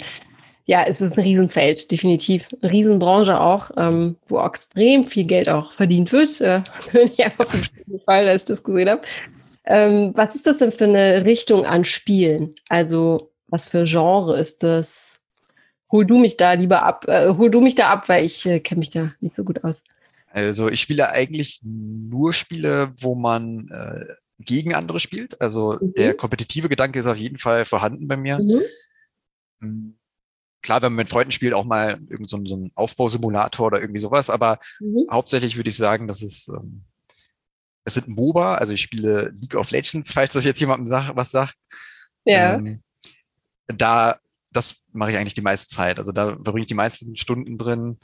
ja, es ist ein Riesenfeld, definitiv. Eine Riesenbranche auch, ähm, wo extrem viel Geld auch verdient wird. Äh, wenn ich einfach vom Fall, als ich das gesehen habe. Ähm, was ist das denn für eine Richtung an Spielen? Also, was für Genre ist das? Hol du mich da lieber ab, äh, hol du mich da ab, weil ich äh, kenne mich da nicht so gut aus. Also ich spiele eigentlich nur Spiele, wo man äh, gegen andere spielt. Also mhm. der kompetitive Gedanke ist auf jeden Fall vorhanden bei mir. Mhm. Hm, klar, wenn man mit Freunden spielt, auch mal irgend so, so ein Aufbausimulator oder irgendwie sowas, aber mhm. hauptsächlich würde ich sagen, dass es ähm, es sind MOBA, also ich spiele League of Legends, falls das jetzt jemandem was sagt. Ja. Ähm, da, das mache ich eigentlich die meiste Zeit. Also da verbringe ich die meisten Stunden drin.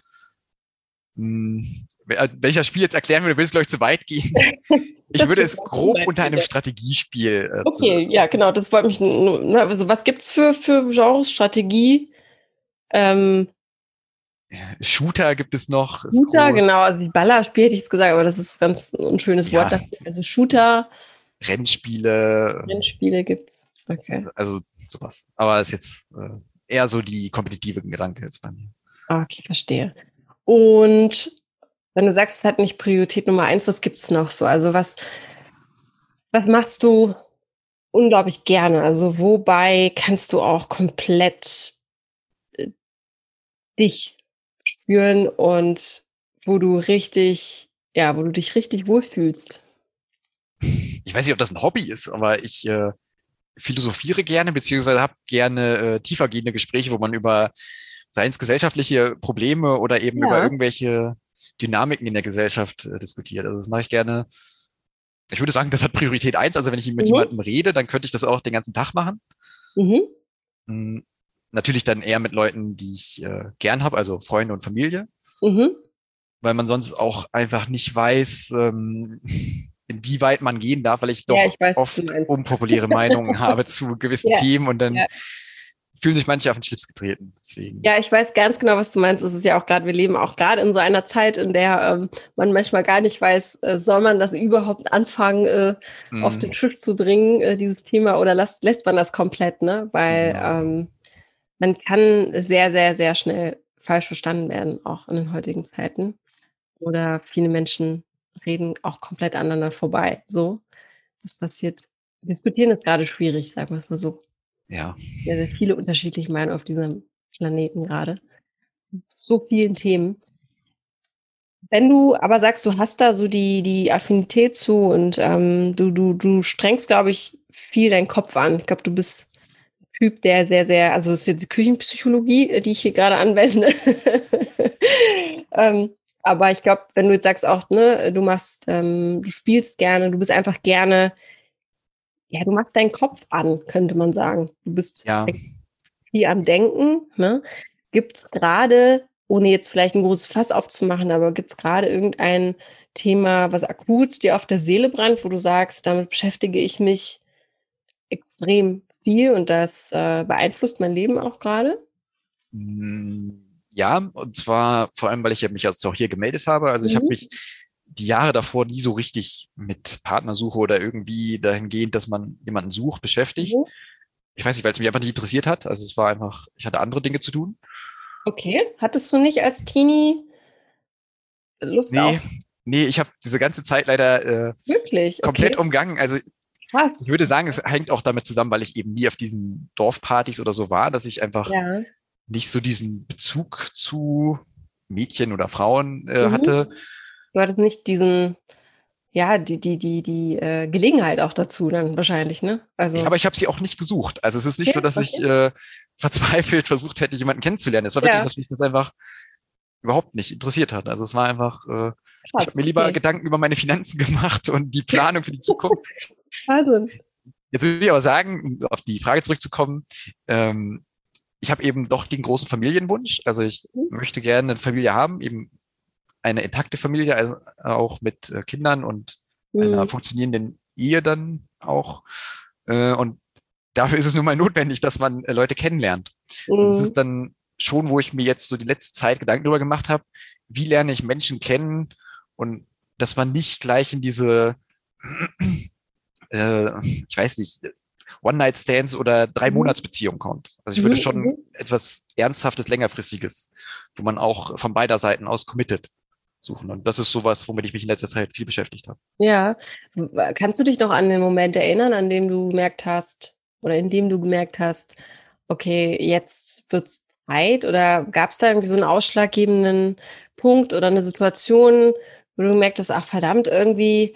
Hm, wenn ich das Spiel jetzt erklären würde, würde es, glaube ich, zu weit gehen. Ich würde es grob unter einem Strategiespiel. Äh, okay, ja, genau, das wollte mich. Also, was gibt's für, für Genres, Strategie? Ähm, Shooter gibt es noch. Shooter, genau, also Ballerspiel hätte ich jetzt gesagt, aber das ist ganz ein schönes ja. Wort dafür. Also Shooter. Rennspiele. Rennspiele gibt's. Okay. Also sowas. Aber das ist jetzt äh, eher so die kompetitive Gedanke jetzt bei mir. Okay, verstehe. Und wenn du sagst, es hat nicht Priorität Nummer eins, was gibt es noch so? Also was, was machst du unglaublich gerne? Also wobei kannst du auch komplett äh, dich spüren und wo du richtig, ja, wo du dich richtig wohlfühlst? Ich weiß nicht, ob das ein Hobby ist, aber ich äh, philosophiere gerne, beziehungsweise habe gerne äh, tiefergehende Gespräche, wo man über seien es gesellschaftliche Probleme oder eben ja. über irgendwelche Dynamiken in der Gesellschaft äh, diskutiert. Also das mache ich gerne. Ich würde sagen, das hat Priorität eins. Also wenn ich mit mhm. jemandem rede, dann könnte ich das auch den ganzen Tag machen. Mhm. Mhm. Natürlich dann eher mit Leuten, die ich äh, gern habe, also Freunde und Familie. Mhm. Weil man sonst auch einfach nicht weiß, ähm, inwieweit man gehen darf, weil ich doch ja, ich weiß, oft unpopuläre Meinungen habe zu gewissen ja. Themen und dann ja fühlen sich manche auf den Schlips getreten. Deswegen. Ja, ich weiß ganz genau, was du meinst. Es ist ja auch gerade, wir leben auch gerade in so einer Zeit, in der ähm, man manchmal gar nicht weiß, äh, soll man das überhaupt anfangen, äh, mm. auf den Tisch zu bringen, äh, dieses Thema, oder lässt, lässt man das komplett, ne? Weil ja. ähm, man kann sehr, sehr, sehr schnell falsch verstanden werden, auch in den heutigen Zeiten. Oder viele Menschen reden auch komplett aneinander vorbei. So, das passiert. Diskutieren ist gerade schwierig, sagen wir es mal so ja. sehr, sehr viele unterschiedliche Meinungen auf diesem Planeten gerade. So vielen Themen. Wenn du aber sagst, du hast da so die, die Affinität zu und ähm, du, du, du strengst, glaube ich, viel deinen Kopf an. Ich glaube, du bist ein Typ, der sehr, sehr, also es ist jetzt die Küchenpsychologie, die ich hier gerade anwende. ähm, aber ich glaube, wenn du jetzt sagst auch, ne, du machst, ähm, du spielst gerne, du bist einfach gerne ja, du machst deinen Kopf an, könnte man sagen. Du bist ja. viel am Denken. Ne? Gibt es gerade, ohne jetzt vielleicht ein großes Fass aufzumachen, aber gibt es gerade irgendein Thema, was akut dir auf der Seele brennt, wo du sagst, damit beschäftige ich mich extrem viel und das äh, beeinflusst mein Leben auch gerade? Hm, ja, und zwar vor allem, weil ich mich jetzt auch hier gemeldet habe. Also mhm. ich habe mich die Jahre davor nie so richtig mit Partnersuche oder irgendwie dahingehend, dass man jemanden sucht, beschäftigt. Mhm. Ich weiß nicht, weil es mich einfach nicht interessiert hat. Also es war einfach, ich hatte andere Dinge zu tun. Okay. Hattest du nicht als Teenie Lust nee, auf? Nee, ich habe diese ganze Zeit leider äh, Wirklich? komplett okay. umgangen. Also Krass. ich würde sagen, es hängt auch damit zusammen, weil ich eben nie auf diesen Dorfpartys oder so war, dass ich einfach ja. Nicht so diesen Bezug zu Mädchen oder Frauen äh, mhm. hatte Du hattest nicht diesen, ja, die, die, die, die äh, Gelegenheit auch dazu dann wahrscheinlich, ne? Also. Ja, aber ich habe sie auch nicht gesucht. Also es ist nicht okay, so, dass okay. ich äh, verzweifelt versucht hätte, jemanden kennenzulernen. Es war wirklich, ja. dass mich das einfach überhaupt nicht interessiert hat. Also es war einfach, äh, ich habe mir lieber okay. Gedanken über meine Finanzen gemacht und die Planung für die Zukunft. Also. Jetzt will ich aber sagen, auf die Frage zurückzukommen, ähm, ich habe eben doch den großen Familienwunsch. Also ich mhm. möchte gerne eine Familie haben, eben eine intakte Familie, also auch mit äh, Kindern und mhm. einer funktionierenden Ehe dann auch. Äh, und dafür ist es nun mal notwendig, dass man äh, Leute kennenlernt. Mhm. Und das ist dann schon, wo ich mir jetzt so die letzte Zeit Gedanken darüber gemacht habe, wie lerne ich Menschen kennen und dass man nicht gleich in diese, äh, ich weiß nicht, One-Night-Stands oder Drei-Monats-Beziehungen kommt. Also ich würde mhm, schon mhm. etwas Ernsthaftes, Längerfristiges, wo man auch von beider Seiten aus committet suchen. Und das ist sowas, womit ich mich in letzter Zeit viel beschäftigt habe. Ja. Kannst du dich noch an den Moment erinnern, an dem du gemerkt hast, oder in dem du gemerkt hast, okay, jetzt wird es Zeit? Oder gab es da irgendwie so einen ausschlaggebenden Punkt oder eine Situation, wo du gemerkt hast, ach verdammt, irgendwie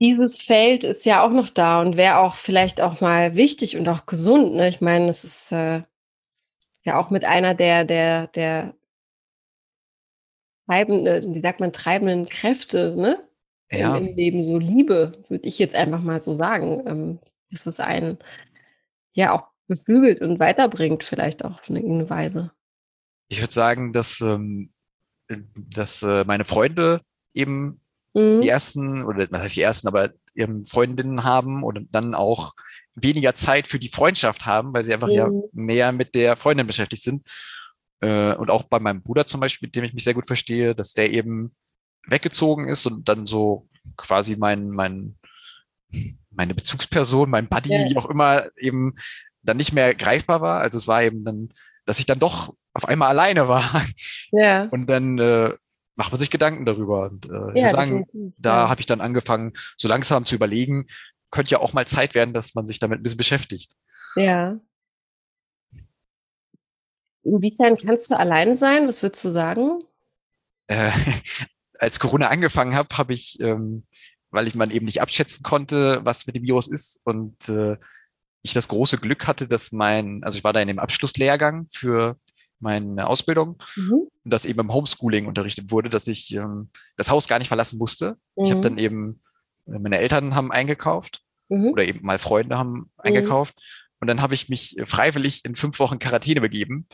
dieses Feld ist ja auch noch da und wäre auch vielleicht auch mal wichtig und auch gesund. Ne? Ich meine, es ist äh, ja auch mit einer der, der, der treibenden, wie sagt man, treibenden Kräfte, ne? Ja. Im, Im, Leben so Liebe, würde ich jetzt einfach mal so sagen. Ähm, dass es einen ja auch beflügelt und weiterbringt, vielleicht auch auf eine Weise. Ich würde sagen, dass, ähm, dass äh, meine Freunde eben mhm. die ersten, oder was heißt die ersten, aber ihren Freundinnen haben und dann auch weniger Zeit für die Freundschaft haben, weil sie einfach mhm. ja mehr mit der Freundin beschäftigt sind. Äh, und auch bei meinem Bruder zum Beispiel, mit dem ich mich sehr gut verstehe, dass der eben weggezogen ist und dann so quasi mein, mein, meine Bezugsperson, mein Buddy, ja. wie auch immer, eben dann nicht mehr greifbar war. Also es war eben dann, dass ich dann doch auf einmal alleine war. Ja. Und dann äh, macht man sich Gedanken darüber. Und äh, ja, sagen, da ja. habe ich dann angefangen, so langsam zu überlegen, könnte ja auch mal Zeit werden, dass man sich damit ein bisschen beschäftigt. Ja. Inwiefern kannst du alleine sein? Was würdest du sagen? Äh, als Corona angefangen habe, habe ich, ähm, weil ich man eben nicht abschätzen konnte, was mit dem Virus ist und äh, ich das große Glück hatte, dass mein, also ich war da in dem Abschlusslehrgang für meine Ausbildung mhm. und das eben im Homeschooling unterrichtet wurde, dass ich ähm, das Haus gar nicht verlassen musste. Mhm. Ich habe dann eben, äh, meine Eltern haben eingekauft mhm. oder eben mal Freunde haben mhm. eingekauft und dann habe ich mich freiwillig in fünf Wochen Quarantäne begeben,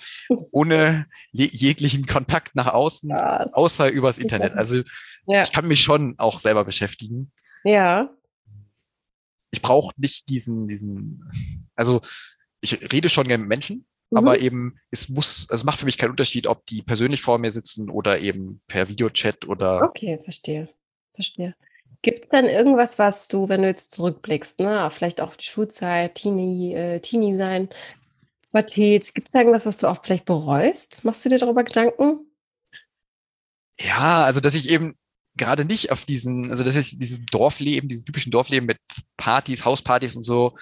ohne jeglichen Kontakt nach außen, ja. außer übers Internet. Also ja. ich kann mich schon auch selber beschäftigen. Ja. Ich brauche nicht diesen, diesen, also ich rede schon gerne mit Menschen, mhm. aber eben, es muss, also es macht für mich keinen Unterschied, ob die persönlich vor mir sitzen oder eben per Videochat oder. Okay, verstehe. Verstehe. Gibt es denn irgendwas, was du, wenn du jetzt zurückblickst, ne, vielleicht auch auf die Schulzeit, Teenie, äh, Teenie sein, Pubertät, gibt es da irgendwas, was du auch vielleicht bereust? Machst du dir darüber Gedanken? Ja, also dass ich eben gerade nicht auf diesen, also dass ich dieses Dorfleben, diesen typischen Dorfleben mit Partys, Hauspartys und so,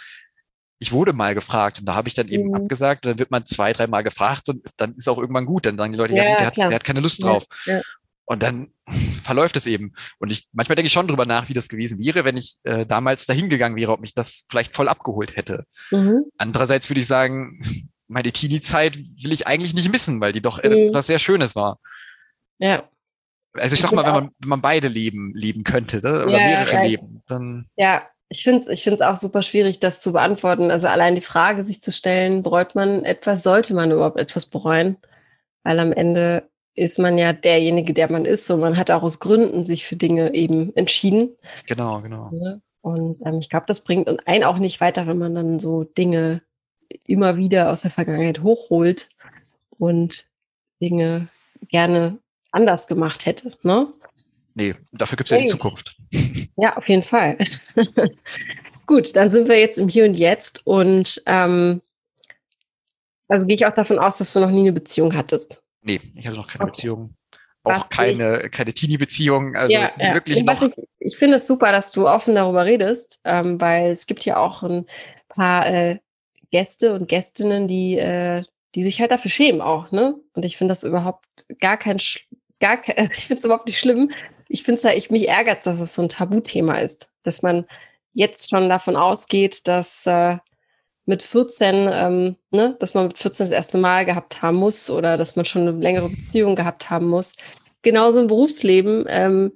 ich wurde mal gefragt und da habe ich dann eben mhm. abgesagt, dann wird man zwei, dreimal gefragt und dann ist auch irgendwann gut, dann sagen die Leute, ja, ja der, hat, der, hat, keine Lust drauf. Ja, ja. Und dann verläuft es eben. Und ich manchmal denke ich schon drüber nach, wie das gewesen wäre, wenn ich äh, damals dahin gegangen wäre, ob mich das vielleicht voll abgeholt hätte. Mhm. Andererseits würde ich sagen, meine Teenie-Zeit will ich eigentlich nicht missen, weil die doch mhm. etwas sehr Schönes war. Ja. Also ich sag mal, wenn man, wenn man beide leben, leben könnte, ne? oder ja, mehrere leben, dann. Ja, ich finde es ich find's auch super schwierig, das zu beantworten. Also allein die Frage, sich zu stellen, bereut man etwas, sollte man überhaupt etwas bereuen? Weil am Ende ist man ja derjenige, der man ist und man hat auch aus Gründen sich für Dinge eben entschieden. Genau, genau. Und ähm, ich glaube, das bringt einen auch nicht weiter, wenn man dann so Dinge immer wieder aus der Vergangenheit hochholt und Dinge gerne anders gemacht hätte. Ne? Nee, dafür gibt es ja die Zukunft. Ja, auf jeden Fall. Gut, dann sind wir jetzt im Hier und Jetzt und ähm, also gehe ich auch davon aus, dass du noch nie eine Beziehung hattest. Nee, ich hatte noch keine okay. Beziehung. Auch keine, keine Teenie-Beziehung. Also ja, ja. wirklich noch. Ich, ich finde es super, dass du offen darüber redest, ähm, weil es gibt ja auch ein paar äh, Gäste und Gästinnen, die, äh, die sich halt dafür schämen auch, ne? Und ich finde das überhaupt gar kein, gar kein, also ich finde es überhaupt nicht schlimm. Ich finde es ja, ich, mich ärgert dass es so ein Tabuthema ist, dass man jetzt schon davon ausgeht, dass äh, mit 14, ähm, ne, dass man mit 14 das erste Mal gehabt haben muss oder dass man schon eine längere Beziehung gehabt haben muss. Genauso im Berufsleben ähm,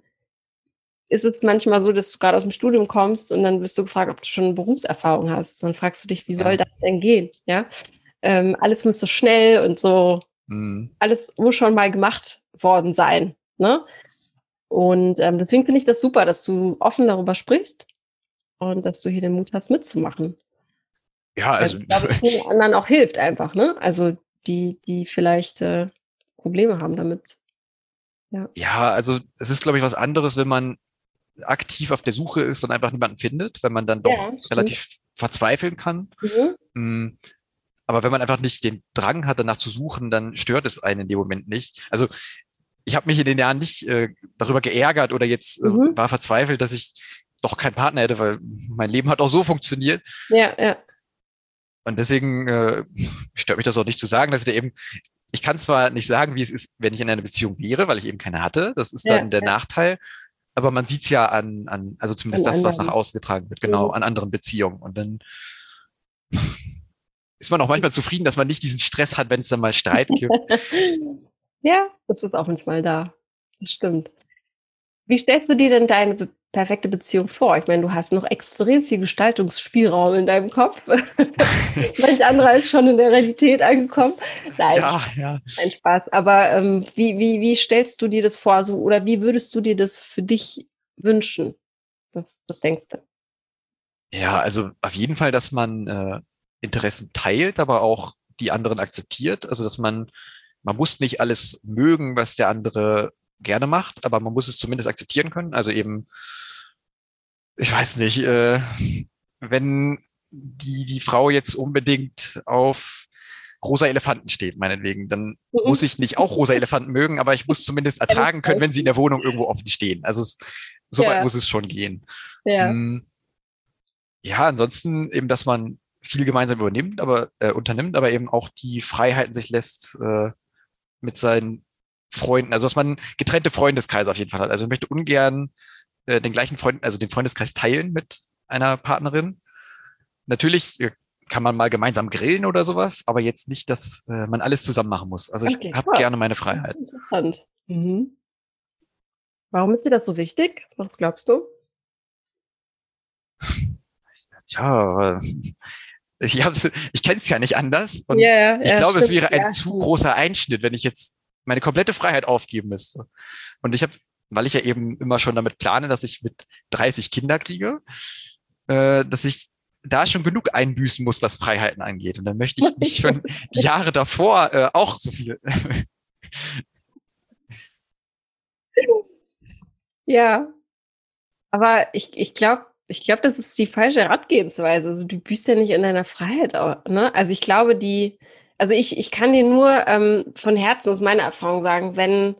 ist es manchmal so, dass du gerade aus dem Studium kommst und dann wirst du gefragt, ob du schon Berufserfahrung hast. Dann fragst du dich, wie soll das denn gehen? Ja, ähm, alles muss so schnell und so, mhm. alles muss schon mal gemacht worden sein. Ne? Und ähm, deswegen finde ich das super, dass du offen darüber sprichst und dass du hier den Mut hast, mitzumachen. Ja, also. Ich glaube, vielen anderen auch hilft einfach, ne? Also die, die vielleicht äh, Probleme haben damit. Ja. ja, also es ist, glaube ich, was anderes, wenn man aktiv auf der Suche ist und einfach niemanden findet, wenn man dann doch ja, relativ verzweifeln kann. Mhm. Mm, aber wenn man einfach nicht den Drang hat, danach zu suchen, dann stört es einen in dem Moment nicht. Also ich habe mich in den Jahren nicht äh, darüber geärgert oder jetzt äh, mhm. war verzweifelt, dass ich doch keinen Partner hätte, weil mein Leben hat auch so funktioniert. Ja, ja. Und deswegen äh, stört mich das auch nicht zu sagen, dass ich da eben ich kann zwar nicht sagen, wie es ist, wenn ich in einer Beziehung wäre, weil ich eben keine hatte. Das ist dann ja, der ja. Nachteil. Aber man sieht es ja an, an, also zumindest an das, was nach außen getragen wird, genau, mhm. an anderen Beziehungen. Und dann ist man auch manchmal zufrieden, dass man nicht diesen Stress hat, wenn es dann mal Streit gibt. ja, das ist auch manchmal da. Das stimmt. Wie stellst du dir denn deine perfekte Beziehung vor? Ich meine, du hast noch extrem viel Gestaltungsspielraum in deinem Kopf. Manch anderer ist schon in der Realität angekommen. Nein, ja, ja. ein Spaß. Aber ähm, wie, wie, wie stellst du dir das vor? So, oder wie würdest du dir das für dich wünschen? Was, was denkst du? Ja, also auf jeden Fall, dass man äh, Interessen teilt, aber auch die anderen akzeptiert. Also dass man, man muss nicht alles mögen, was der andere gerne macht, aber man muss es zumindest akzeptieren können. Also eben ich weiß nicht, äh, wenn die, die Frau jetzt unbedingt auf rosa Elefanten steht, meinetwegen, dann mhm. muss ich nicht auch rosa Elefanten mögen, aber ich muss zumindest ertragen können, wenn sie in der Wohnung irgendwo offen stehen. Also es, so ja. weit muss es schon gehen. Ja. Hm, ja, ansonsten eben, dass man viel gemeinsam übernimmt, aber äh, unternimmt, aber eben auch die Freiheiten sich lässt äh, mit seinen Freunden, also dass man getrennte Freundeskreise auf jeden Fall hat. Also ich möchte ungern äh, den gleichen Freund, also den Freundeskreis teilen mit einer Partnerin. Natürlich äh, kann man mal gemeinsam grillen oder sowas, aber jetzt nicht, dass äh, man alles zusammen machen muss. Also ich okay, habe gerne meine Freiheit. Interessant. Mhm. Warum ist dir das so wichtig? Was glaubst du? Tja, ich, ich kenne es ja nicht anders. Und yeah, ich ja, glaube, es wäre ein ja. zu großer Einschnitt, wenn ich jetzt meine komplette Freiheit aufgeben müsste. Und ich habe weil ich ja eben immer schon damit plane, dass ich mit 30 Kinder kriege, äh, dass ich da schon genug einbüßen muss, was Freiheiten angeht. Und dann möchte ich nicht schon die Jahre davor äh, auch so viel. ja, aber ich, ich glaube, ich glaube, das ist die falsche Herangehensweise. Also du büßt ja nicht in deiner Freiheit. Ne? Also ich glaube, die, also ich, ich kann dir nur ähm, von Herzen aus meiner Erfahrung sagen, wenn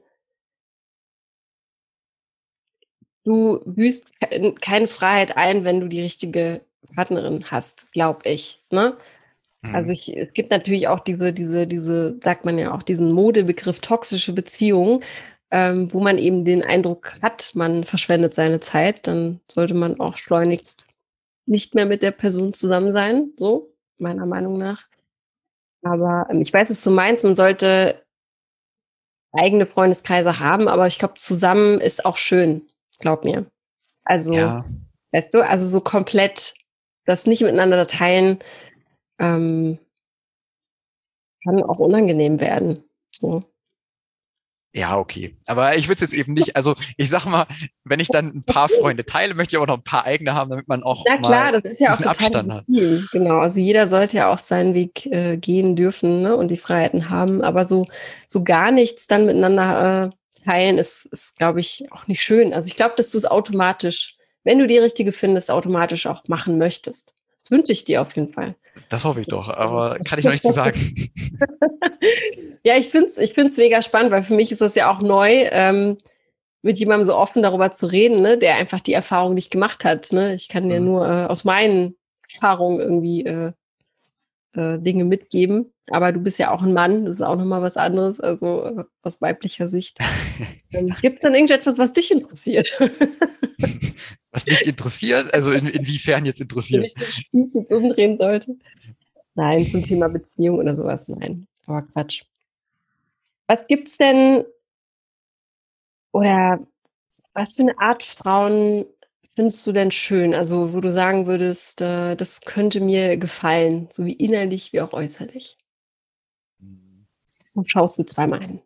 du büßt keine Freiheit ein, wenn du die richtige Partnerin hast, glaube ich. Ne? Mhm. Also ich, es gibt natürlich auch diese, diese, diese, sagt man ja auch, diesen Modebegriff toxische Beziehung, ähm, wo man eben den Eindruck hat, man verschwendet seine Zeit, dann sollte man auch schleunigst nicht mehr mit der Person zusammen sein, so meiner Meinung nach. Aber ähm, ich weiß, es du meinst, man sollte eigene Freundeskreise haben, aber ich glaube, zusammen ist auch schön. Glaub mir. Also, ja. weißt du, also so komplett das nicht miteinander teilen ähm, kann auch unangenehm werden. So. Ja, okay. Aber ich würde jetzt eben nicht, also ich sag mal, wenn ich dann ein paar Freunde teile, möchte ich auch noch ein paar eigene haben, damit man auch. Na klar, das ist ja auch total Abstand hat. Genau, also jeder sollte ja auch seinen Weg äh, gehen dürfen ne, und die Freiheiten haben, aber so, so gar nichts dann miteinander äh, teilen ist, ist glaube ich, auch nicht schön. Also ich glaube, dass du es automatisch, wenn du die richtige findest, automatisch auch machen möchtest. Das wünsche ich dir auf jeden Fall. Das hoffe ich doch, aber kann ich noch nicht zu sagen. ja, ich finde es ich find's mega spannend, weil für mich ist das ja auch neu, ähm, mit jemandem so offen darüber zu reden, ne, der einfach die Erfahrung nicht gemacht hat. Ne? Ich kann dir mhm. nur äh, aus meinen Erfahrungen irgendwie äh, äh, Dinge mitgeben. Aber du bist ja auch ein Mann, das ist auch nochmal was anderes, also äh, aus weiblicher Sicht. Ähm, Gibt es dann irgendetwas, was dich interessiert? was mich interessiert? Also in, inwiefern jetzt interessiert? Wenn ich den Spieß jetzt umdrehen sollte. Nein, zum Thema Beziehung oder sowas, nein. Aber Quatsch. Was gibt's denn oder was für eine Art Frauen findest du denn schön? Also, wo du sagen würdest, äh, das könnte mir gefallen, so wie innerlich wie auch äußerlich. Und schaust du zweimal hin.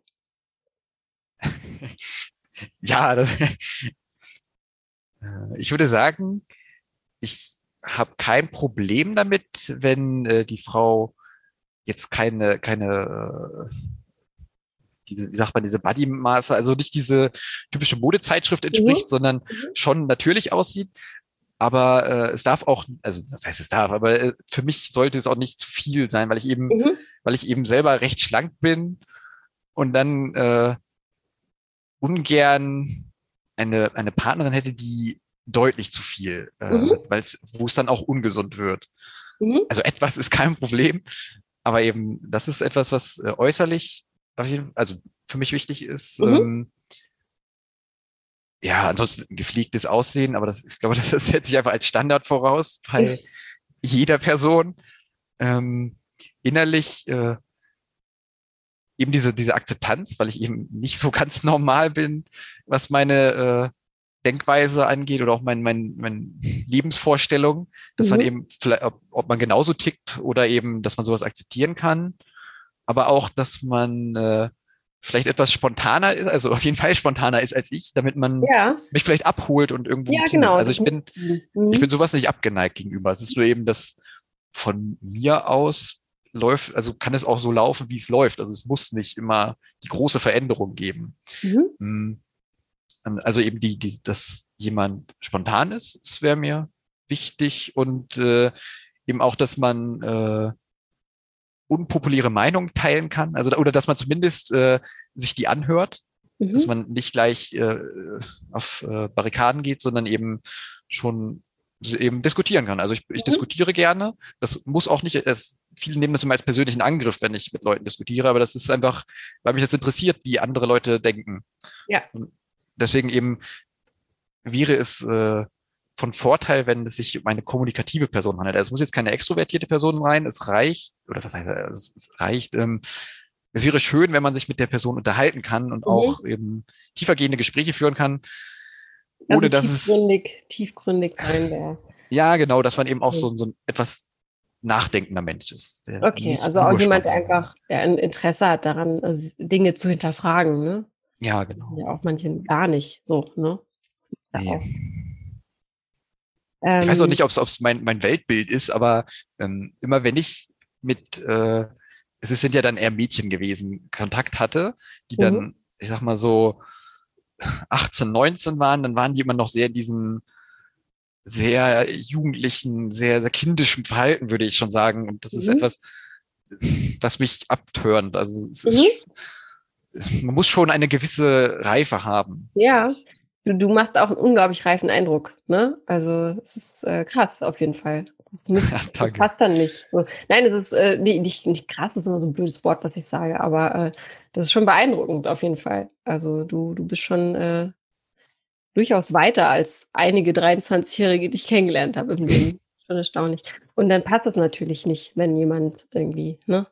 ja, das, ich würde sagen, ich habe kein Problem damit, wenn äh, die Frau jetzt keine, keine äh, diese, wie sagt man, diese Buddy-Maße, also nicht diese typische Modezeitschrift entspricht, mhm. sondern mhm. schon natürlich aussieht. Aber äh, es darf auch, also das heißt es darf, aber äh, für mich sollte es auch nicht zu viel sein, weil ich eben, mhm. weil ich eben selber recht schlank bin und dann äh, ungern eine, eine Partnerin hätte, die deutlich zu viel, äh, mhm. wo es dann auch ungesund wird. Mhm. Also etwas ist kein Problem, aber eben, das ist etwas, was äh, äußerlich also für mich wichtig ist. Mhm. Ähm, ja, ansonsten gepflegtes Aussehen, aber das, ich glaube, das setzt sich einfach als Standard voraus bei jeder Person. Ähm, innerlich äh, eben diese, diese Akzeptanz, weil ich eben nicht so ganz normal bin, was meine äh, Denkweise angeht oder auch mein, mein, mein Lebensvorstellung, dass mhm. man eben, vielleicht, ob, ob man genauso tickt oder eben, dass man sowas akzeptieren kann, aber auch, dass man äh, vielleicht etwas spontaner ist, also auf jeden Fall spontaner ist als ich, damit man ja. mich vielleicht abholt und irgendwo ja, genau. Also ich bin, mhm. ich bin sowas nicht abgeneigt gegenüber. Es ist nur eben, dass von mir aus läuft, also kann es auch so laufen, wie es läuft. Also es muss nicht immer die große Veränderung geben. Mhm. Mm. Also eben die, die, dass jemand spontan ist, das wäre mir wichtig und äh, eben auch, dass man äh, unpopuläre Meinungen teilen kann, also oder dass man zumindest äh, sich die anhört, mhm. dass man nicht gleich äh, auf äh, Barrikaden geht, sondern eben schon eben diskutieren kann. Also ich, ich mhm. diskutiere gerne. Das muss auch nicht, es, viele nehmen das immer als persönlichen Angriff, wenn ich mit Leuten diskutiere, aber das ist einfach, weil mich das interessiert, wie andere Leute denken. Ja. Und deswegen eben wäre es äh, von Vorteil, wenn es sich um eine kommunikative Person handelt. Also es muss jetzt keine extrovertierte Person rein, es reicht, oder das heißt, es, es reicht, ähm, es wäre schön, wenn man sich mit der Person unterhalten kann und mhm. auch eben tiefergehende Gespräche führen kann, ohne also dass tiefgründig, es tiefgründig sein wäre. Ja, genau, dass man eben auch so, so ein etwas nachdenkender Mensch ist. okay, also auch jemand, der einfach der ein Interesse hat daran, also Dinge zu hinterfragen, ne? Ja, genau. Ja, auch manchen gar nicht so, ne? Nee. ich weiß auch ähm, nicht, ob es mein, mein Weltbild ist, aber ähm, immer wenn ich mit, äh, es sind ja dann eher Mädchen gewesen, Kontakt hatte, die dann, mhm. ich sag mal so 18, 19 waren, dann waren die immer noch sehr in diesem sehr jugendlichen, sehr, sehr kindischen Verhalten, würde ich schon sagen. Und das ist mhm. etwas, was mich abtörend. Also es ist, mhm man muss schon eine gewisse Reife haben. Ja, du, du machst auch einen unglaublich reifen Eindruck. Ne? Also es ist äh, krass auf jeden Fall. Das, muss, ja, das passt dann nicht. So. Nein, es ist äh, nee, nicht, nicht krass, das ist immer so ein blödes Wort, was ich sage, aber äh, das ist schon beeindruckend auf jeden Fall. Also du, du bist schon äh, durchaus weiter als einige 23-Jährige, die ich kennengelernt habe im Leben. schon erstaunlich. Und dann passt es natürlich nicht, wenn jemand irgendwie, ne?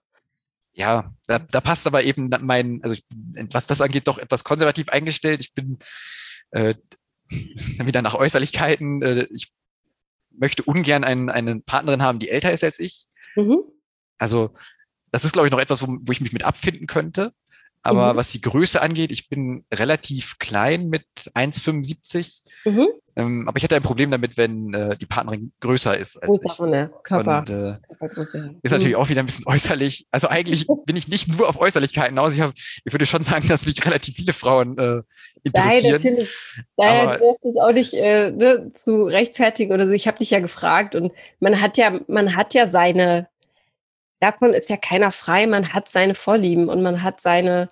ja, da, da passt aber eben mein, also ich bin, was das angeht, doch etwas konservativ eingestellt. Ich bin äh, wieder nach Äußerlichkeiten. Äh, ich möchte ungern einen, eine Partnerin haben, die älter ist als ich. Mhm. Also das ist, glaube ich, noch etwas, wo, wo ich mich mit abfinden könnte. Aber mhm. was die Größe angeht, ich bin relativ klein mit 1,75. Mhm. Ähm, aber ich hatte ein Problem damit, wenn äh, die Partnerin größer ist als Größer ich. Von der Körper, Und, äh, Körpergröße. Ist natürlich mhm. auch wieder ein bisschen äußerlich. Also eigentlich bin ich nicht nur auf Äußerlichkeiten aus. Ich, hab, ich würde schon sagen, dass mich relativ viele Frauen äh, interessieren. Nein, natürlich. Daher du hast es auch nicht äh, ne, zu rechtfertigen oder so. Ich habe dich ja gefragt und man hat ja, man hat ja seine davon ist ja keiner frei. Man hat seine Vorlieben und man hat seine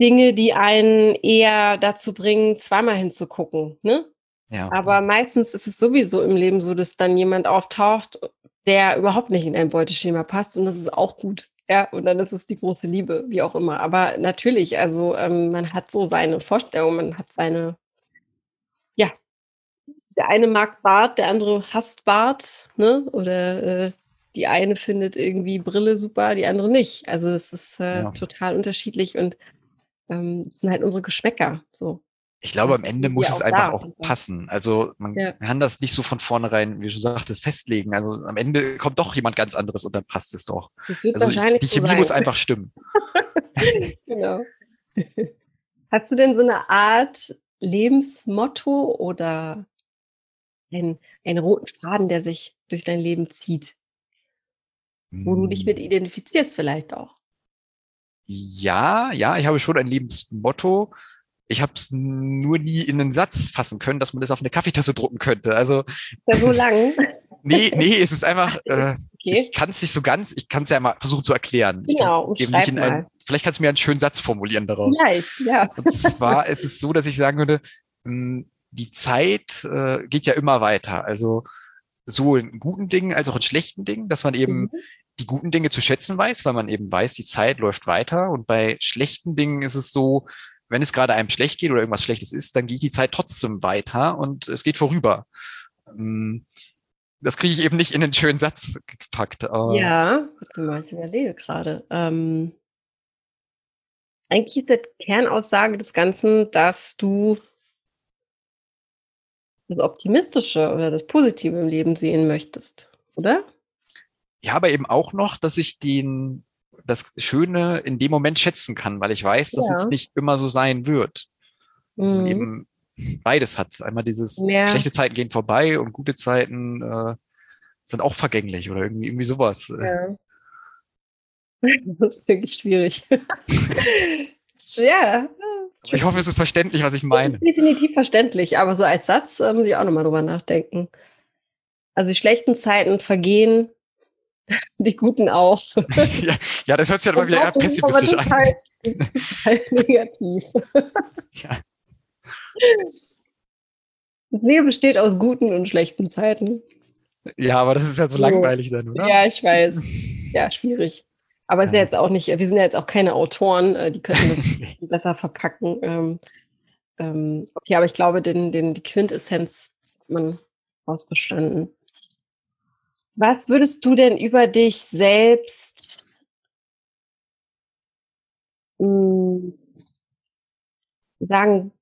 Dinge, die einen eher dazu bringen, zweimal hinzugucken. Ne? Ja. Aber meistens ist es sowieso im Leben so, dass dann jemand auftaucht, der überhaupt nicht in ein Beuteschema passt und das ist auch gut. Ja, und dann ist es die große Liebe, wie auch immer. Aber natürlich, also ähm, man hat so seine Vorstellungen, man hat seine, ja, der eine mag Bart, der andere hasst Bart, ne? Oder äh, die eine findet irgendwie Brille super, die andere nicht. Also es ist äh, ja. total unterschiedlich und ähm, sind halt unsere Geschmäcker. So. Ich glaube, am Ende muss es einfach auch passen. Also man ja. kann das nicht so von vornherein, wie du sagtest, festlegen. Also am Ende kommt doch jemand ganz anderes und dann passt es doch. Das wird also wahrscheinlich die Chemie so muss einfach stimmen. genau. Hast du denn so eine Art Lebensmotto oder einen, einen roten Faden, der sich durch dein Leben zieht? Wo du dich mit hm. identifizierst vielleicht auch. Ja, ja, ich habe schon ein Lebensmotto. Ich habe es nur nie in einen Satz fassen können, dass man das auf eine Kaffeetasse drucken könnte. Also ja so lang. nee, nee, es ist einfach, äh, okay. ich kann es nicht so ganz, ich kann es ja mal versuchen zu erklären. Genau, eben nicht in ein, vielleicht kannst du mir einen schönen Satz formulieren daraus. Vielleicht, ja. Und zwar ist es so, dass ich sagen würde, hm, die Zeit äh, geht ja immer weiter. Also so in guten Dingen als auch in schlechten Dingen, dass man eben mhm die guten Dinge zu schätzen weiß, weil man eben weiß, die Zeit läuft weiter. Und bei schlechten Dingen ist es so, wenn es gerade einem schlecht geht oder irgendwas Schlechtes ist, dann geht die Zeit trotzdem weiter und es geht vorüber. Ähm, das kriege ich eben nicht in den schönen Satz gepackt. ja, warte mal, ich überlege gerade. Ähm, eigentlich ist die Kernaussage des Ganzen, dass du das Optimistische oder das Positive im Leben sehen möchtest, oder? Ja, aber eben auch noch, dass ich den, das Schöne in dem Moment schätzen kann, weil ich weiß, dass ja. es nicht immer so sein wird. Dass mhm. man eben beides hat. Einmal dieses ja. schlechte Zeiten gehen vorbei und gute Zeiten äh, sind auch vergänglich oder irgendwie, irgendwie sowas. Ja. Das ist wirklich schwierig. ja. Ich hoffe, es ist verständlich, was ich meine. definitiv verständlich, aber so als Satz äh, muss ich auch nochmal drüber nachdenken. Also die schlechten Zeiten vergehen, die guten auch. ja, ja, das hört sich aber wieder pessimistisch an. Halt, das ist halt negativ. ja. Das Leben besteht aus guten und schlechten Zeiten. Ja, aber das ist ja so, so. langweilig dann, oder? Ja, ich weiß. Ja, schwierig. Aber es ja. ist ja jetzt auch nicht, wir sind ja jetzt auch keine Autoren, äh, die können das besser verpacken. Ähm, ähm, okay, aber ich glaube, den, den, die Quintessenz hat man ausbestanden. Was würdest du denn über dich selbst mh, hm, sagen,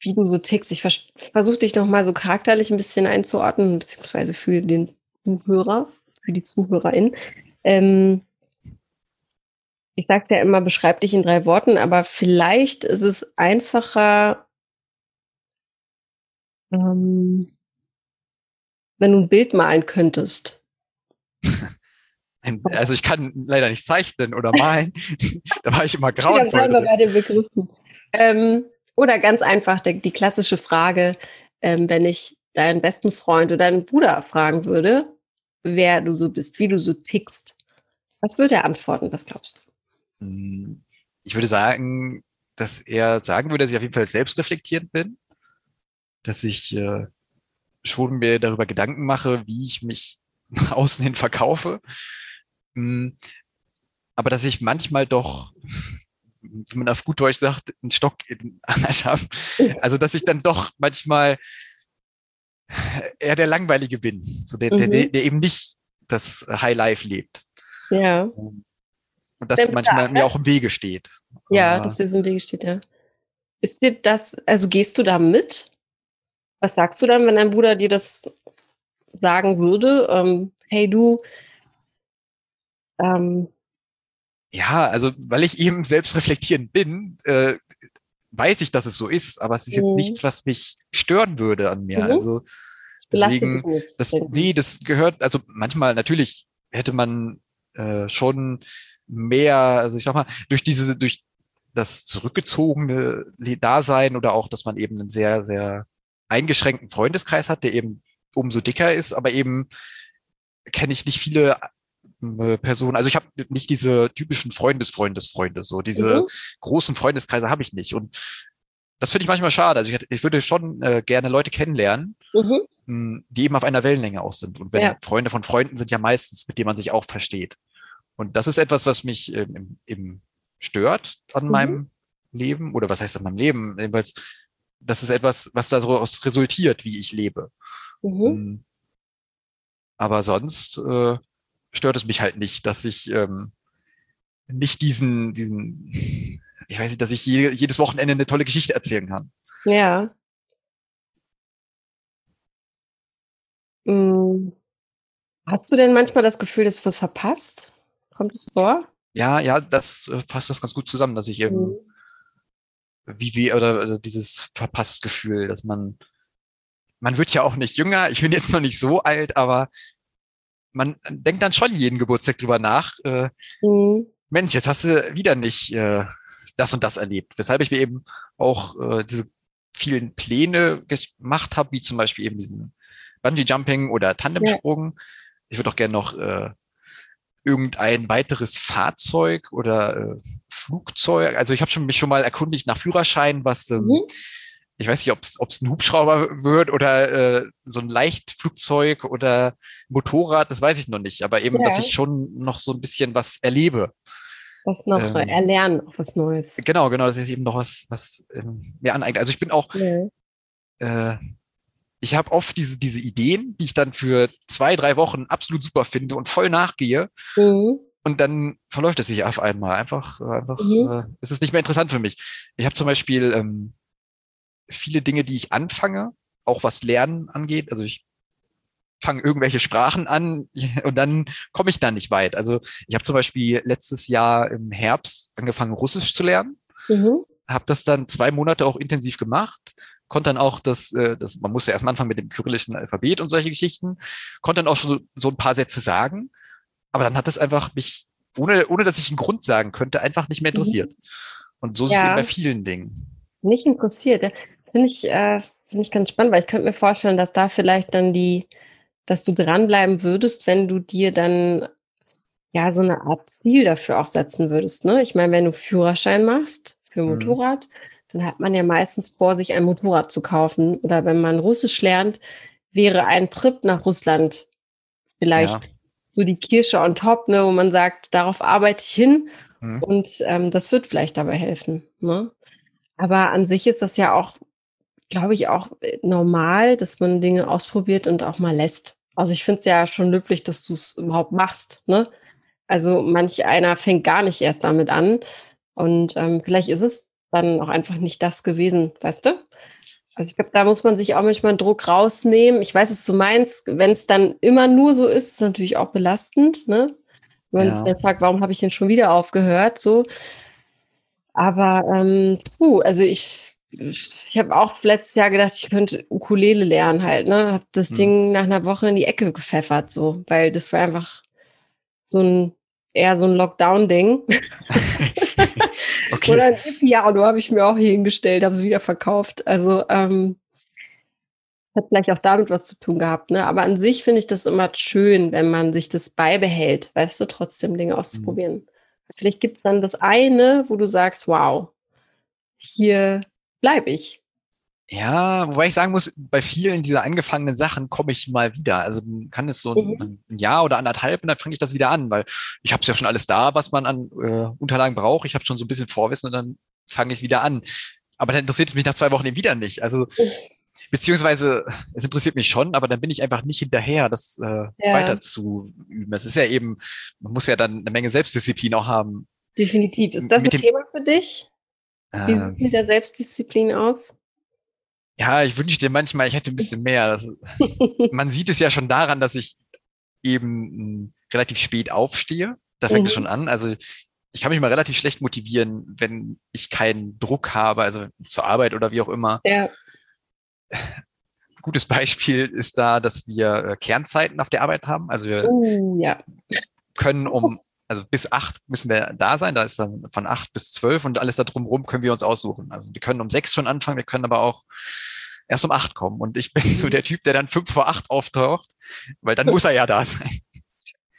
wie du so tickst? Ich vers versuche dich nochmal so charakterlich ein bisschen einzuordnen, beziehungsweise für den Zuhörer, für die Zuhörerin. Ähm, ich sage ja immer, beschreib dich in drei Worten, aber vielleicht ist es einfacher, ähm, wenn du ein Bild malen könntest. Also ich kann leider nicht zeichnen oder malen. da war ich immer grauenvoll. Ja, bei den Begriffen. Ähm, oder ganz einfach die, die klassische Frage, ähm, wenn ich deinen besten Freund oder deinen Bruder fragen würde, wer du so bist, wie du so tickst, was würde er antworten? Was glaubst du? Hm, ich würde sagen, dass er sagen würde, dass ich auf jeden Fall selbstreflektierend bin, dass ich äh, schon mir darüber Gedanken mache, wie ich mich nach außen hin verkaufe, hm, aber dass ich manchmal doch, wie man auf gut Deutsch sagt, einen Stock in Arsch habe. Also dass ich dann doch manchmal eher der Langweilige bin, so der, mhm. der, der eben nicht das High Life lebt. Ja. Und das Stimmt manchmal da, mir auch im Wege steht. Ja, Aber dass dir im Wege steht, ja. Ist dir das, also gehst du da mit? Was sagst du dann, wenn dein Bruder dir das sagen würde? Ähm, hey du, ähm, ja, also weil ich eben selbst reflektierend bin, äh, weiß ich, dass es so ist, aber es ist jetzt mhm. nichts, was mich stören würde an mir. Mhm. Also deswegen, das, nee, das gehört, also manchmal natürlich hätte man äh, schon mehr, also ich sag mal, durch diese, durch das zurückgezogene Dasein oder auch, dass man eben einen sehr, sehr eingeschränkten Freundeskreis hat, der eben umso dicker ist, aber eben kenne ich nicht viele äh, Personen. Also ich habe nicht diese typischen Freundesfreundesfreunde, so diese mhm. großen Freundeskreise habe ich nicht. Und das finde ich manchmal schade. Also ich, ich würde schon äh, gerne Leute kennenlernen, mhm. Hm, die eben auf einer Wellenlänge aus sind. Und wenn ja. Freunde von Freunden sind ja meistens, mit denen man sich auch versteht. Und das ist etwas, was mich ähm, eben stört an mhm. meinem Leben oder was heißt an meinem Leben? Jedenfalls, das ist etwas, was daraus resultiert, wie ich lebe. Mhm. Ähm, aber sonst äh, stört es mich halt nicht, dass ich ähm, nicht diesen, diesen, ich weiß nicht, dass ich je, jedes Wochenende eine tolle Geschichte erzählen kann. Ja. Hm. Hast du denn manchmal das Gefühl, dass du was verpasst? Kommt es vor? Ja, ja, das äh, fasst das ganz gut zusammen, dass ich eben, mhm. Wie, wie, oder also dieses verpasst Gefühl, dass man, man wird ja auch nicht jünger, ich bin jetzt noch nicht so alt, aber man denkt dann schon jeden Geburtstag drüber nach, äh, mhm. Mensch, jetzt hast du wieder nicht äh, das und das erlebt. Weshalb ich mir eben auch äh, diese vielen Pläne gemacht habe, wie zum Beispiel eben diesen Bungee Jumping oder Tandemsprung. Ja. Ich würde auch gerne noch äh, irgendein weiteres Fahrzeug oder äh, Flugzeug. Also ich habe schon mich schon mal erkundigt nach Führerschein, was ähm, mhm. ich weiß nicht, ob es ein Hubschrauber wird oder äh, so ein Leichtflugzeug oder Motorrad, das weiß ich noch nicht. Aber eben, ja. dass ich schon noch so ein bisschen was erlebe. Was noch ähm, erlernen, auch was Neues. Genau, genau, das ist eben noch was, was ähm, mir aneignet. Also ich bin auch, ja. äh, ich habe oft diese, diese Ideen, die ich dann für zwei, drei Wochen absolut super finde und voll nachgehe. Mhm. Und dann verläuft es sich auf einmal. Einfach, einfach, mhm. äh, es ist nicht mehr interessant für mich. Ich habe zum Beispiel ähm, viele Dinge, die ich anfange, auch was Lernen angeht. Also ich fange irgendwelche Sprachen an und dann komme ich da nicht weit. Also ich habe zum Beispiel letztes Jahr im Herbst angefangen, Russisch zu lernen. Mhm. Habe das dann zwei Monate auch intensiv gemacht. Konnte dann auch das, äh, das, man muss ja erstmal anfangen mit dem kyrillischen Alphabet und solche Geschichten. Konnte dann auch schon so ein paar Sätze sagen. Aber dann hat es einfach mich, ohne, ohne dass ich einen Grund sagen könnte, einfach nicht mehr interessiert. Mhm. Und so ist ja. es eben bei vielen Dingen. Nicht interessiert. Finde ich, äh, finde ich ganz spannend, weil ich könnte mir vorstellen, dass da vielleicht dann die, dass du dranbleiben würdest, wenn du dir dann ja so eine Art Ziel dafür auch setzen würdest. Ne? Ich meine, wenn du Führerschein machst für mhm. Motorrad, mhm. dann hat man ja meistens vor, sich ein Motorrad zu kaufen. Oder wenn man Russisch lernt, wäre ein Trip nach Russland vielleicht ja. So die Kirsche on top, ne, wo man sagt, darauf arbeite ich hin mhm. und ähm, das wird vielleicht dabei helfen. Ne? Aber an sich ist das ja auch glaube ich, auch äh, normal, dass man Dinge ausprobiert und auch mal lässt. Also ich finde es ja schon löblich, dass du es überhaupt machst. Ne? Also manch einer fängt gar nicht erst damit an. Und ähm, vielleicht ist es dann auch einfach nicht das gewesen, weißt du? Also ich glaube, da muss man sich auch manchmal einen Druck rausnehmen. Ich weiß, was du meinst. Wenn es dann immer nur so ist, ist es natürlich auch belastend, ne? Wenn man ja. sich dann fragt, warum habe ich denn schon wieder aufgehört? So. Aber ähm, puh, also ich ich habe auch letztes Jahr gedacht, ich könnte Ukulele lernen halt, ne? Hab das hm. Ding nach einer Woche in die Ecke gepfeffert, so, weil das war einfach so ein eher so ein Lockdown-Ding. okay. Oder ein Piano habe ich mir auch hier hingestellt, habe es wieder verkauft. Also ähm, hat vielleicht auch damit was zu tun gehabt, ne? Aber an sich finde ich das immer schön, wenn man sich das beibehält, weißt du, trotzdem Dinge auszuprobieren. Mhm. Vielleicht gibt es dann das eine, wo du sagst, wow, hier bleibe ich. Ja, wobei ich sagen muss, bei vielen dieser angefangenen Sachen komme ich mal wieder. Also dann kann es so ein, mhm. ein Jahr oder anderthalb und dann fange ich das wieder an, weil ich habe ja schon alles da, was man an äh, Unterlagen braucht. Ich habe schon so ein bisschen Vorwissen und dann fange ich wieder an. Aber dann interessiert es mich nach zwei Wochen eben wieder nicht. Also beziehungsweise es interessiert mich schon, aber dann bin ich einfach nicht hinterher, das äh, ja. weiter zu üben. Es ist ja eben, man muss ja dann eine Menge Selbstdisziplin auch haben. Definitiv. Ist das ein Thema für dich? Wie sieht es mit der Selbstdisziplin aus? Ja, ich wünschte manchmal, ich hätte ein bisschen mehr. Das, man sieht es ja schon daran, dass ich eben hm, relativ spät aufstehe. Da fängt mhm. es schon an. Also ich kann mich mal relativ schlecht motivieren, wenn ich keinen Druck habe, also zur Arbeit oder wie auch immer. Ja. Gutes Beispiel ist da, dass wir äh, Kernzeiten auf der Arbeit haben. Also wir uh, ja. können um also bis acht müssen wir da sein, da ist dann von acht bis zwölf und alles da drumherum können wir uns aussuchen. Also wir können um sechs schon anfangen, wir können aber auch erst um acht kommen. Und ich bin so der Typ, der dann fünf vor acht auftaucht, weil dann muss er ja da sein.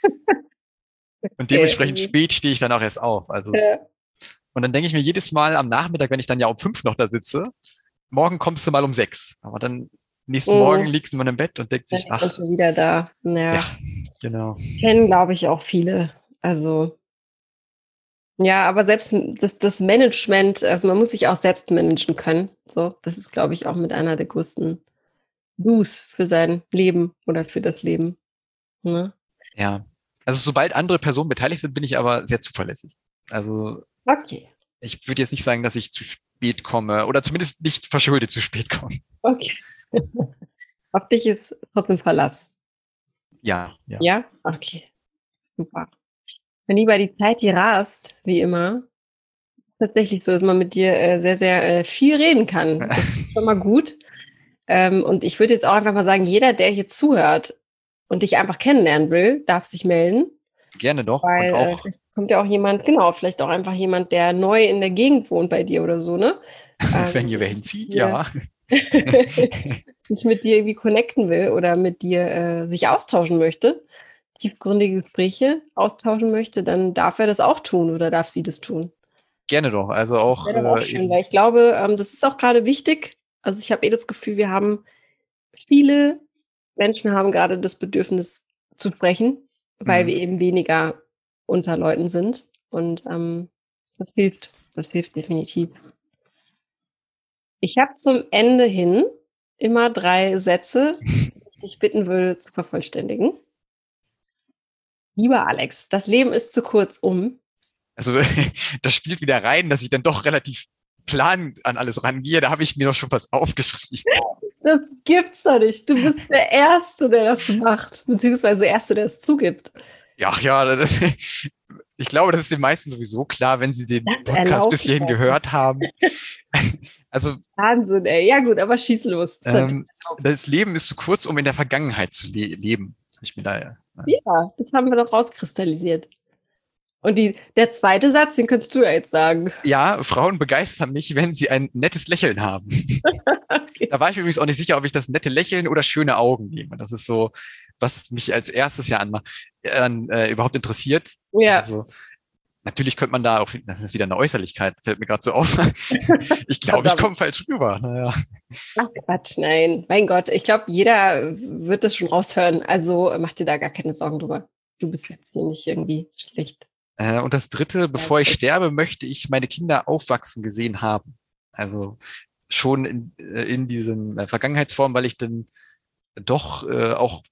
Und dementsprechend spät stehe ich dann auch erst auf. Also und dann denke ich mir jedes Mal am Nachmittag, wenn ich dann ja um fünf noch da sitze, morgen kommst du mal um sechs. Aber dann nächsten mhm. Morgen liegst man im Bett und denkt sich, ach, schon wieder da. Ja, ja genau. Kennen, glaube ich, auch viele. Also ja, aber selbst das, das Management, also man muss sich auch selbst managen können. So, das ist, glaube ich, auch mit einer der größten Do's für sein Leben oder für das Leben. Ne? Ja. Also sobald andere Personen beteiligt sind, bin ich aber sehr zuverlässig. Also okay. ich würde jetzt nicht sagen, dass ich zu spät komme oder zumindest nicht verschuldet zu spät komme. Okay. Auf dich ist trotzdem Verlass. Ja, ja. Ja? Okay. Super. Mein Lieber, die Zeit, die rast, wie immer. Tatsächlich so, dass man mit dir äh, sehr, sehr äh, viel reden kann. Das ist schon mal gut. Ähm, und ich würde jetzt auch einfach mal sagen, jeder, der hier zuhört und dich einfach kennenlernen will, darf sich melden. Gerne doch. Weil äh, auch. Kommt ja auch jemand, genau, vielleicht auch einfach jemand, der neu in der Gegend wohnt bei dir oder so, ne? Wenn ihr wer hinzieht, ja. sich mit dir irgendwie connecten will oder mit dir äh, sich austauschen möchte, tiefgründige Gespräche austauschen möchte, dann darf er das auch tun oder darf sie das tun. Gerne doch. Also auch. Ja, auch äh, schön, weil ich glaube, ähm, das ist auch gerade wichtig, Also ich habe eh das Gefühl, wir haben viele Menschen haben gerade das Bedürfnis zu sprechen, weil mhm. wir eben weniger unter Leuten sind. Und ähm, das hilft. Das hilft definitiv. Ich habe zum Ende hin immer drei Sätze, die ich dich bitten würde zu vervollständigen. Lieber Alex, das Leben ist zu kurz um. Also das spielt wieder rein, dass ich dann doch relativ plan an alles rangehe. Da habe ich mir doch schon was aufgeschrieben. Das gibt's doch nicht. Du bist der Erste, der das macht, beziehungsweise der Erste, der es zugibt. Ja, ja, das, ich glaube, das ist den meisten sowieso klar, wenn sie den das Podcast bis hierhin gehört haben. Also Wahnsinn, ey. Ja gut, aber schieß los. Das, ähm, das Leben ist zu kurz, um in der Vergangenheit zu le leben. Ich mir da, ja. das haben wir doch rauskristallisiert. Und die, der zweite Satz, den könntest du ja jetzt sagen. Ja, Frauen begeistern mich, wenn sie ein nettes Lächeln haben. okay. Da war ich übrigens auch nicht sicher, ob ich das nette Lächeln oder schöne Augen nehme. Das ist so, was mich als erstes ja an, äh, überhaupt interessiert. Ja. Also, Natürlich könnte man da auch, das ist wieder eine Äußerlichkeit, fällt mir gerade so auf. ich glaube, ich komme falsch rüber. Naja. Ach Quatsch, nein. Mein Gott, ich glaube, jeder wird das schon raushören. Also mach dir da gar keine Sorgen drüber. Du bist jetzt hier nicht irgendwie schlecht. Äh, und das dritte, bevor ich sterbe, möchte ich meine Kinder aufwachsen gesehen haben. Also schon in, äh, in diesen äh, Vergangenheitsformen, weil ich dann doch äh, auch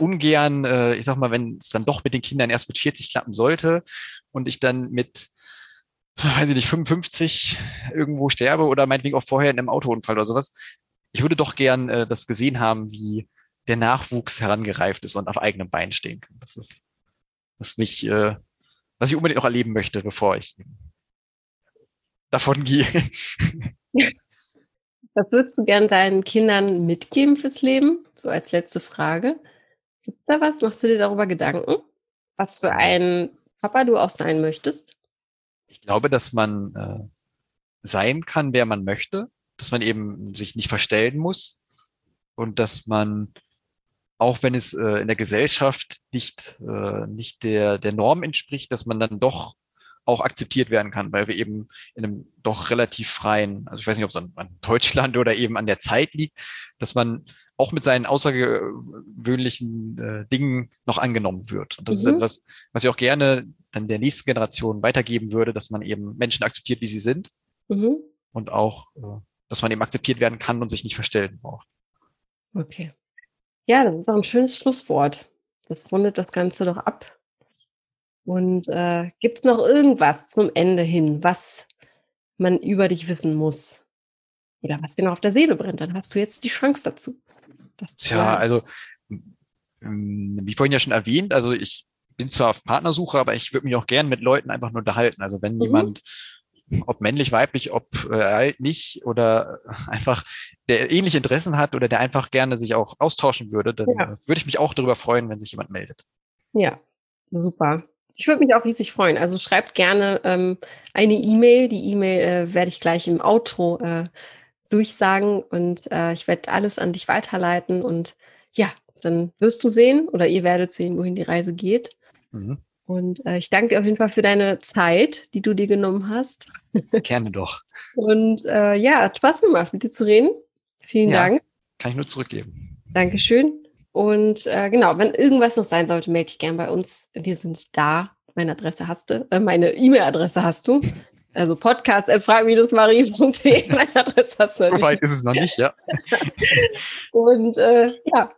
ungern, äh, ich sag mal, wenn es dann doch mit den Kindern erst mit 40 klappen sollte und ich dann mit, weiß ich nicht, 55 irgendwo sterbe oder meinetwegen auch vorher in einem Autounfall oder sowas. Ich würde doch gern äh, das gesehen haben, wie der Nachwuchs herangereift ist und auf eigenem Bein stehen kann. Das ist, was mich, äh, was ich unbedingt noch erleben möchte, bevor ich davon gehe. Was würdest du gern deinen Kindern mitgeben fürs Leben? So als letzte Frage. Gibt da was? Machst du dir darüber Gedanken? Was für ein Papa du auch sein möchtest? Ich glaube, dass man äh, sein kann, wer man möchte, dass man eben sich nicht verstellen muss und dass man auch wenn es äh, in der Gesellschaft nicht, äh, nicht der, der Norm entspricht, dass man dann doch auch akzeptiert werden kann, weil wir eben in einem doch relativ freien, also ich weiß nicht, ob es an, an Deutschland oder eben an der Zeit liegt, dass man auch mit seinen außergewöhnlichen äh, Dingen noch angenommen wird. Und das mhm. ist etwas, was ich auch gerne dann der nächsten Generation weitergeben würde, dass man eben Menschen akzeptiert, wie sie sind. Mhm. Und auch, äh, dass man eben akzeptiert werden kann und sich nicht verstellen braucht. Okay. Ja, das ist auch ein schönes Schlusswort. Das rundet das Ganze doch ab. Und äh, gibt es noch irgendwas zum Ende hin, was man über dich wissen muss? Oder was dir noch auf der Seele brennt? Dann hast du jetzt die Chance dazu. Tja, also wie vorhin ja schon erwähnt, also ich bin zwar auf Partnersuche, aber ich würde mich auch gern mit Leuten einfach nur unterhalten. Also wenn mhm. jemand, ob männlich, weiblich, ob äh, alt, nicht oder einfach der ähnliche Interessen hat oder der einfach gerne sich auch austauschen würde, dann ja. würde ich mich auch darüber freuen, wenn sich jemand meldet. Ja, super. Ich würde mich auch riesig freuen. Also schreibt gerne ähm, eine E-Mail. Die E-Mail äh, werde ich gleich im Outro äh, durchsagen und äh, ich werde alles an dich weiterleiten und ja, dann wirst du sehen oder ihr werdet sehen, wohin die Reise geht. Mhm. Und äh, ich danke dir auf jeden Fall für deine Zeit, die du dir genommen hast. Gerne doch. Und äh, ja, hat Spaß gemacht, mit dir zu reden. Vielen ja, Dank. Kann ich nur zurückgeben. Dankeschön. Und äh, genau, wenn irgendwas noch sein sollte, melde dich gern bei uns. Wir sind da. Meine Adresse hast du, äh, meine E-Mail-Adresse hast du. Also podcast.frag-marie.de, meine Adresse hast du. So weit ist es noch nicht, ja. und äh, ja,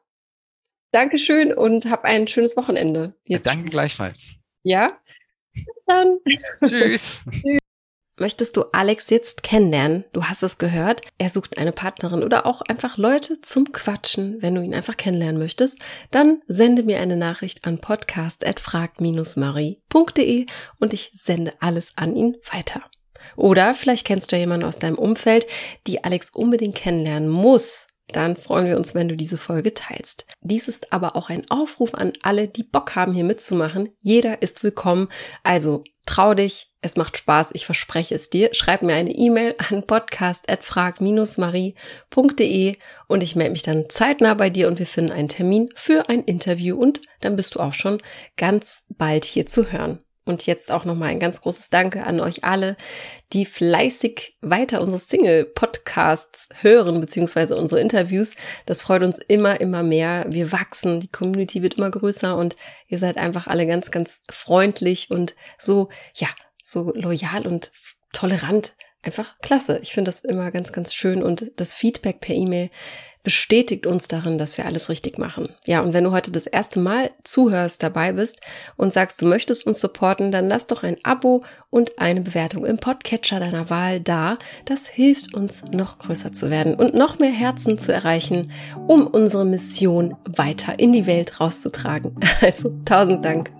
Dankeschön und hab ein schönes Wochenende. Jetzt. Danke gleichfalls. Ja, bis dann. Tschüss. Tschüss. Möchtest du Alex jetzt kennenlernen? Du hast es gehört. Er sucht eine Partnerin oder auch einfach Leute zum Quatschen, wenn du ihn einfach kennenlernen möchtest. Dann sende mir eine Nachricht an podcast.frag-marie.de und ich sende alles an ihn weiter. Oder vielleicht kennst du jemanden aus deinem Umfeld, die Alex unbedingt kennenlernen muss dann freuen wir uns, wenn du diese Folge teilst. Dies ist aber auch ein Aufruf an alle, die Bock haben, hier mitzumachen. Jeder ist willkommen. Also trau dich, es macht Spaß, ich verspreche es dir. Schreib mir eine E-Mail an podcast.frag-marie.de und ich melde mich dann zeitnah bei dir und wir finden einen Termin für ein Interview und dann bist du auch schon ganz bald hier zu hören. Und jetzt auch nochmal ein ganz großes Danke an euch alle, die fleißig weiter unsere Single-Podcasts hören, beziehungsweise unsere Interviews. Das freut uns immer, immer mehr. Wir wachsen, die Community wird immer größer und ihr seid einfach alle ganz, ganz freundlich und so, ja, so loyal und tolerant. Einfach klasse. Ich finde das immer ganz, ganz schön und das Feedback per E-Mail bestätigt uns darin, dass wir alles richtig machen. Ja, und wenn du heute das erste Mal zuhörst, dabei bist und sagst, du möchtest uns supporten, dann lass doch ein Abo und eine Bewertung im Podcatcher deiner Wahl da. Das hilft uns, noch größer zu werden und noch mehr Herzen zu erreichen, um unsere Mission weiter in die Welt rauszutragen. Also tausend Dank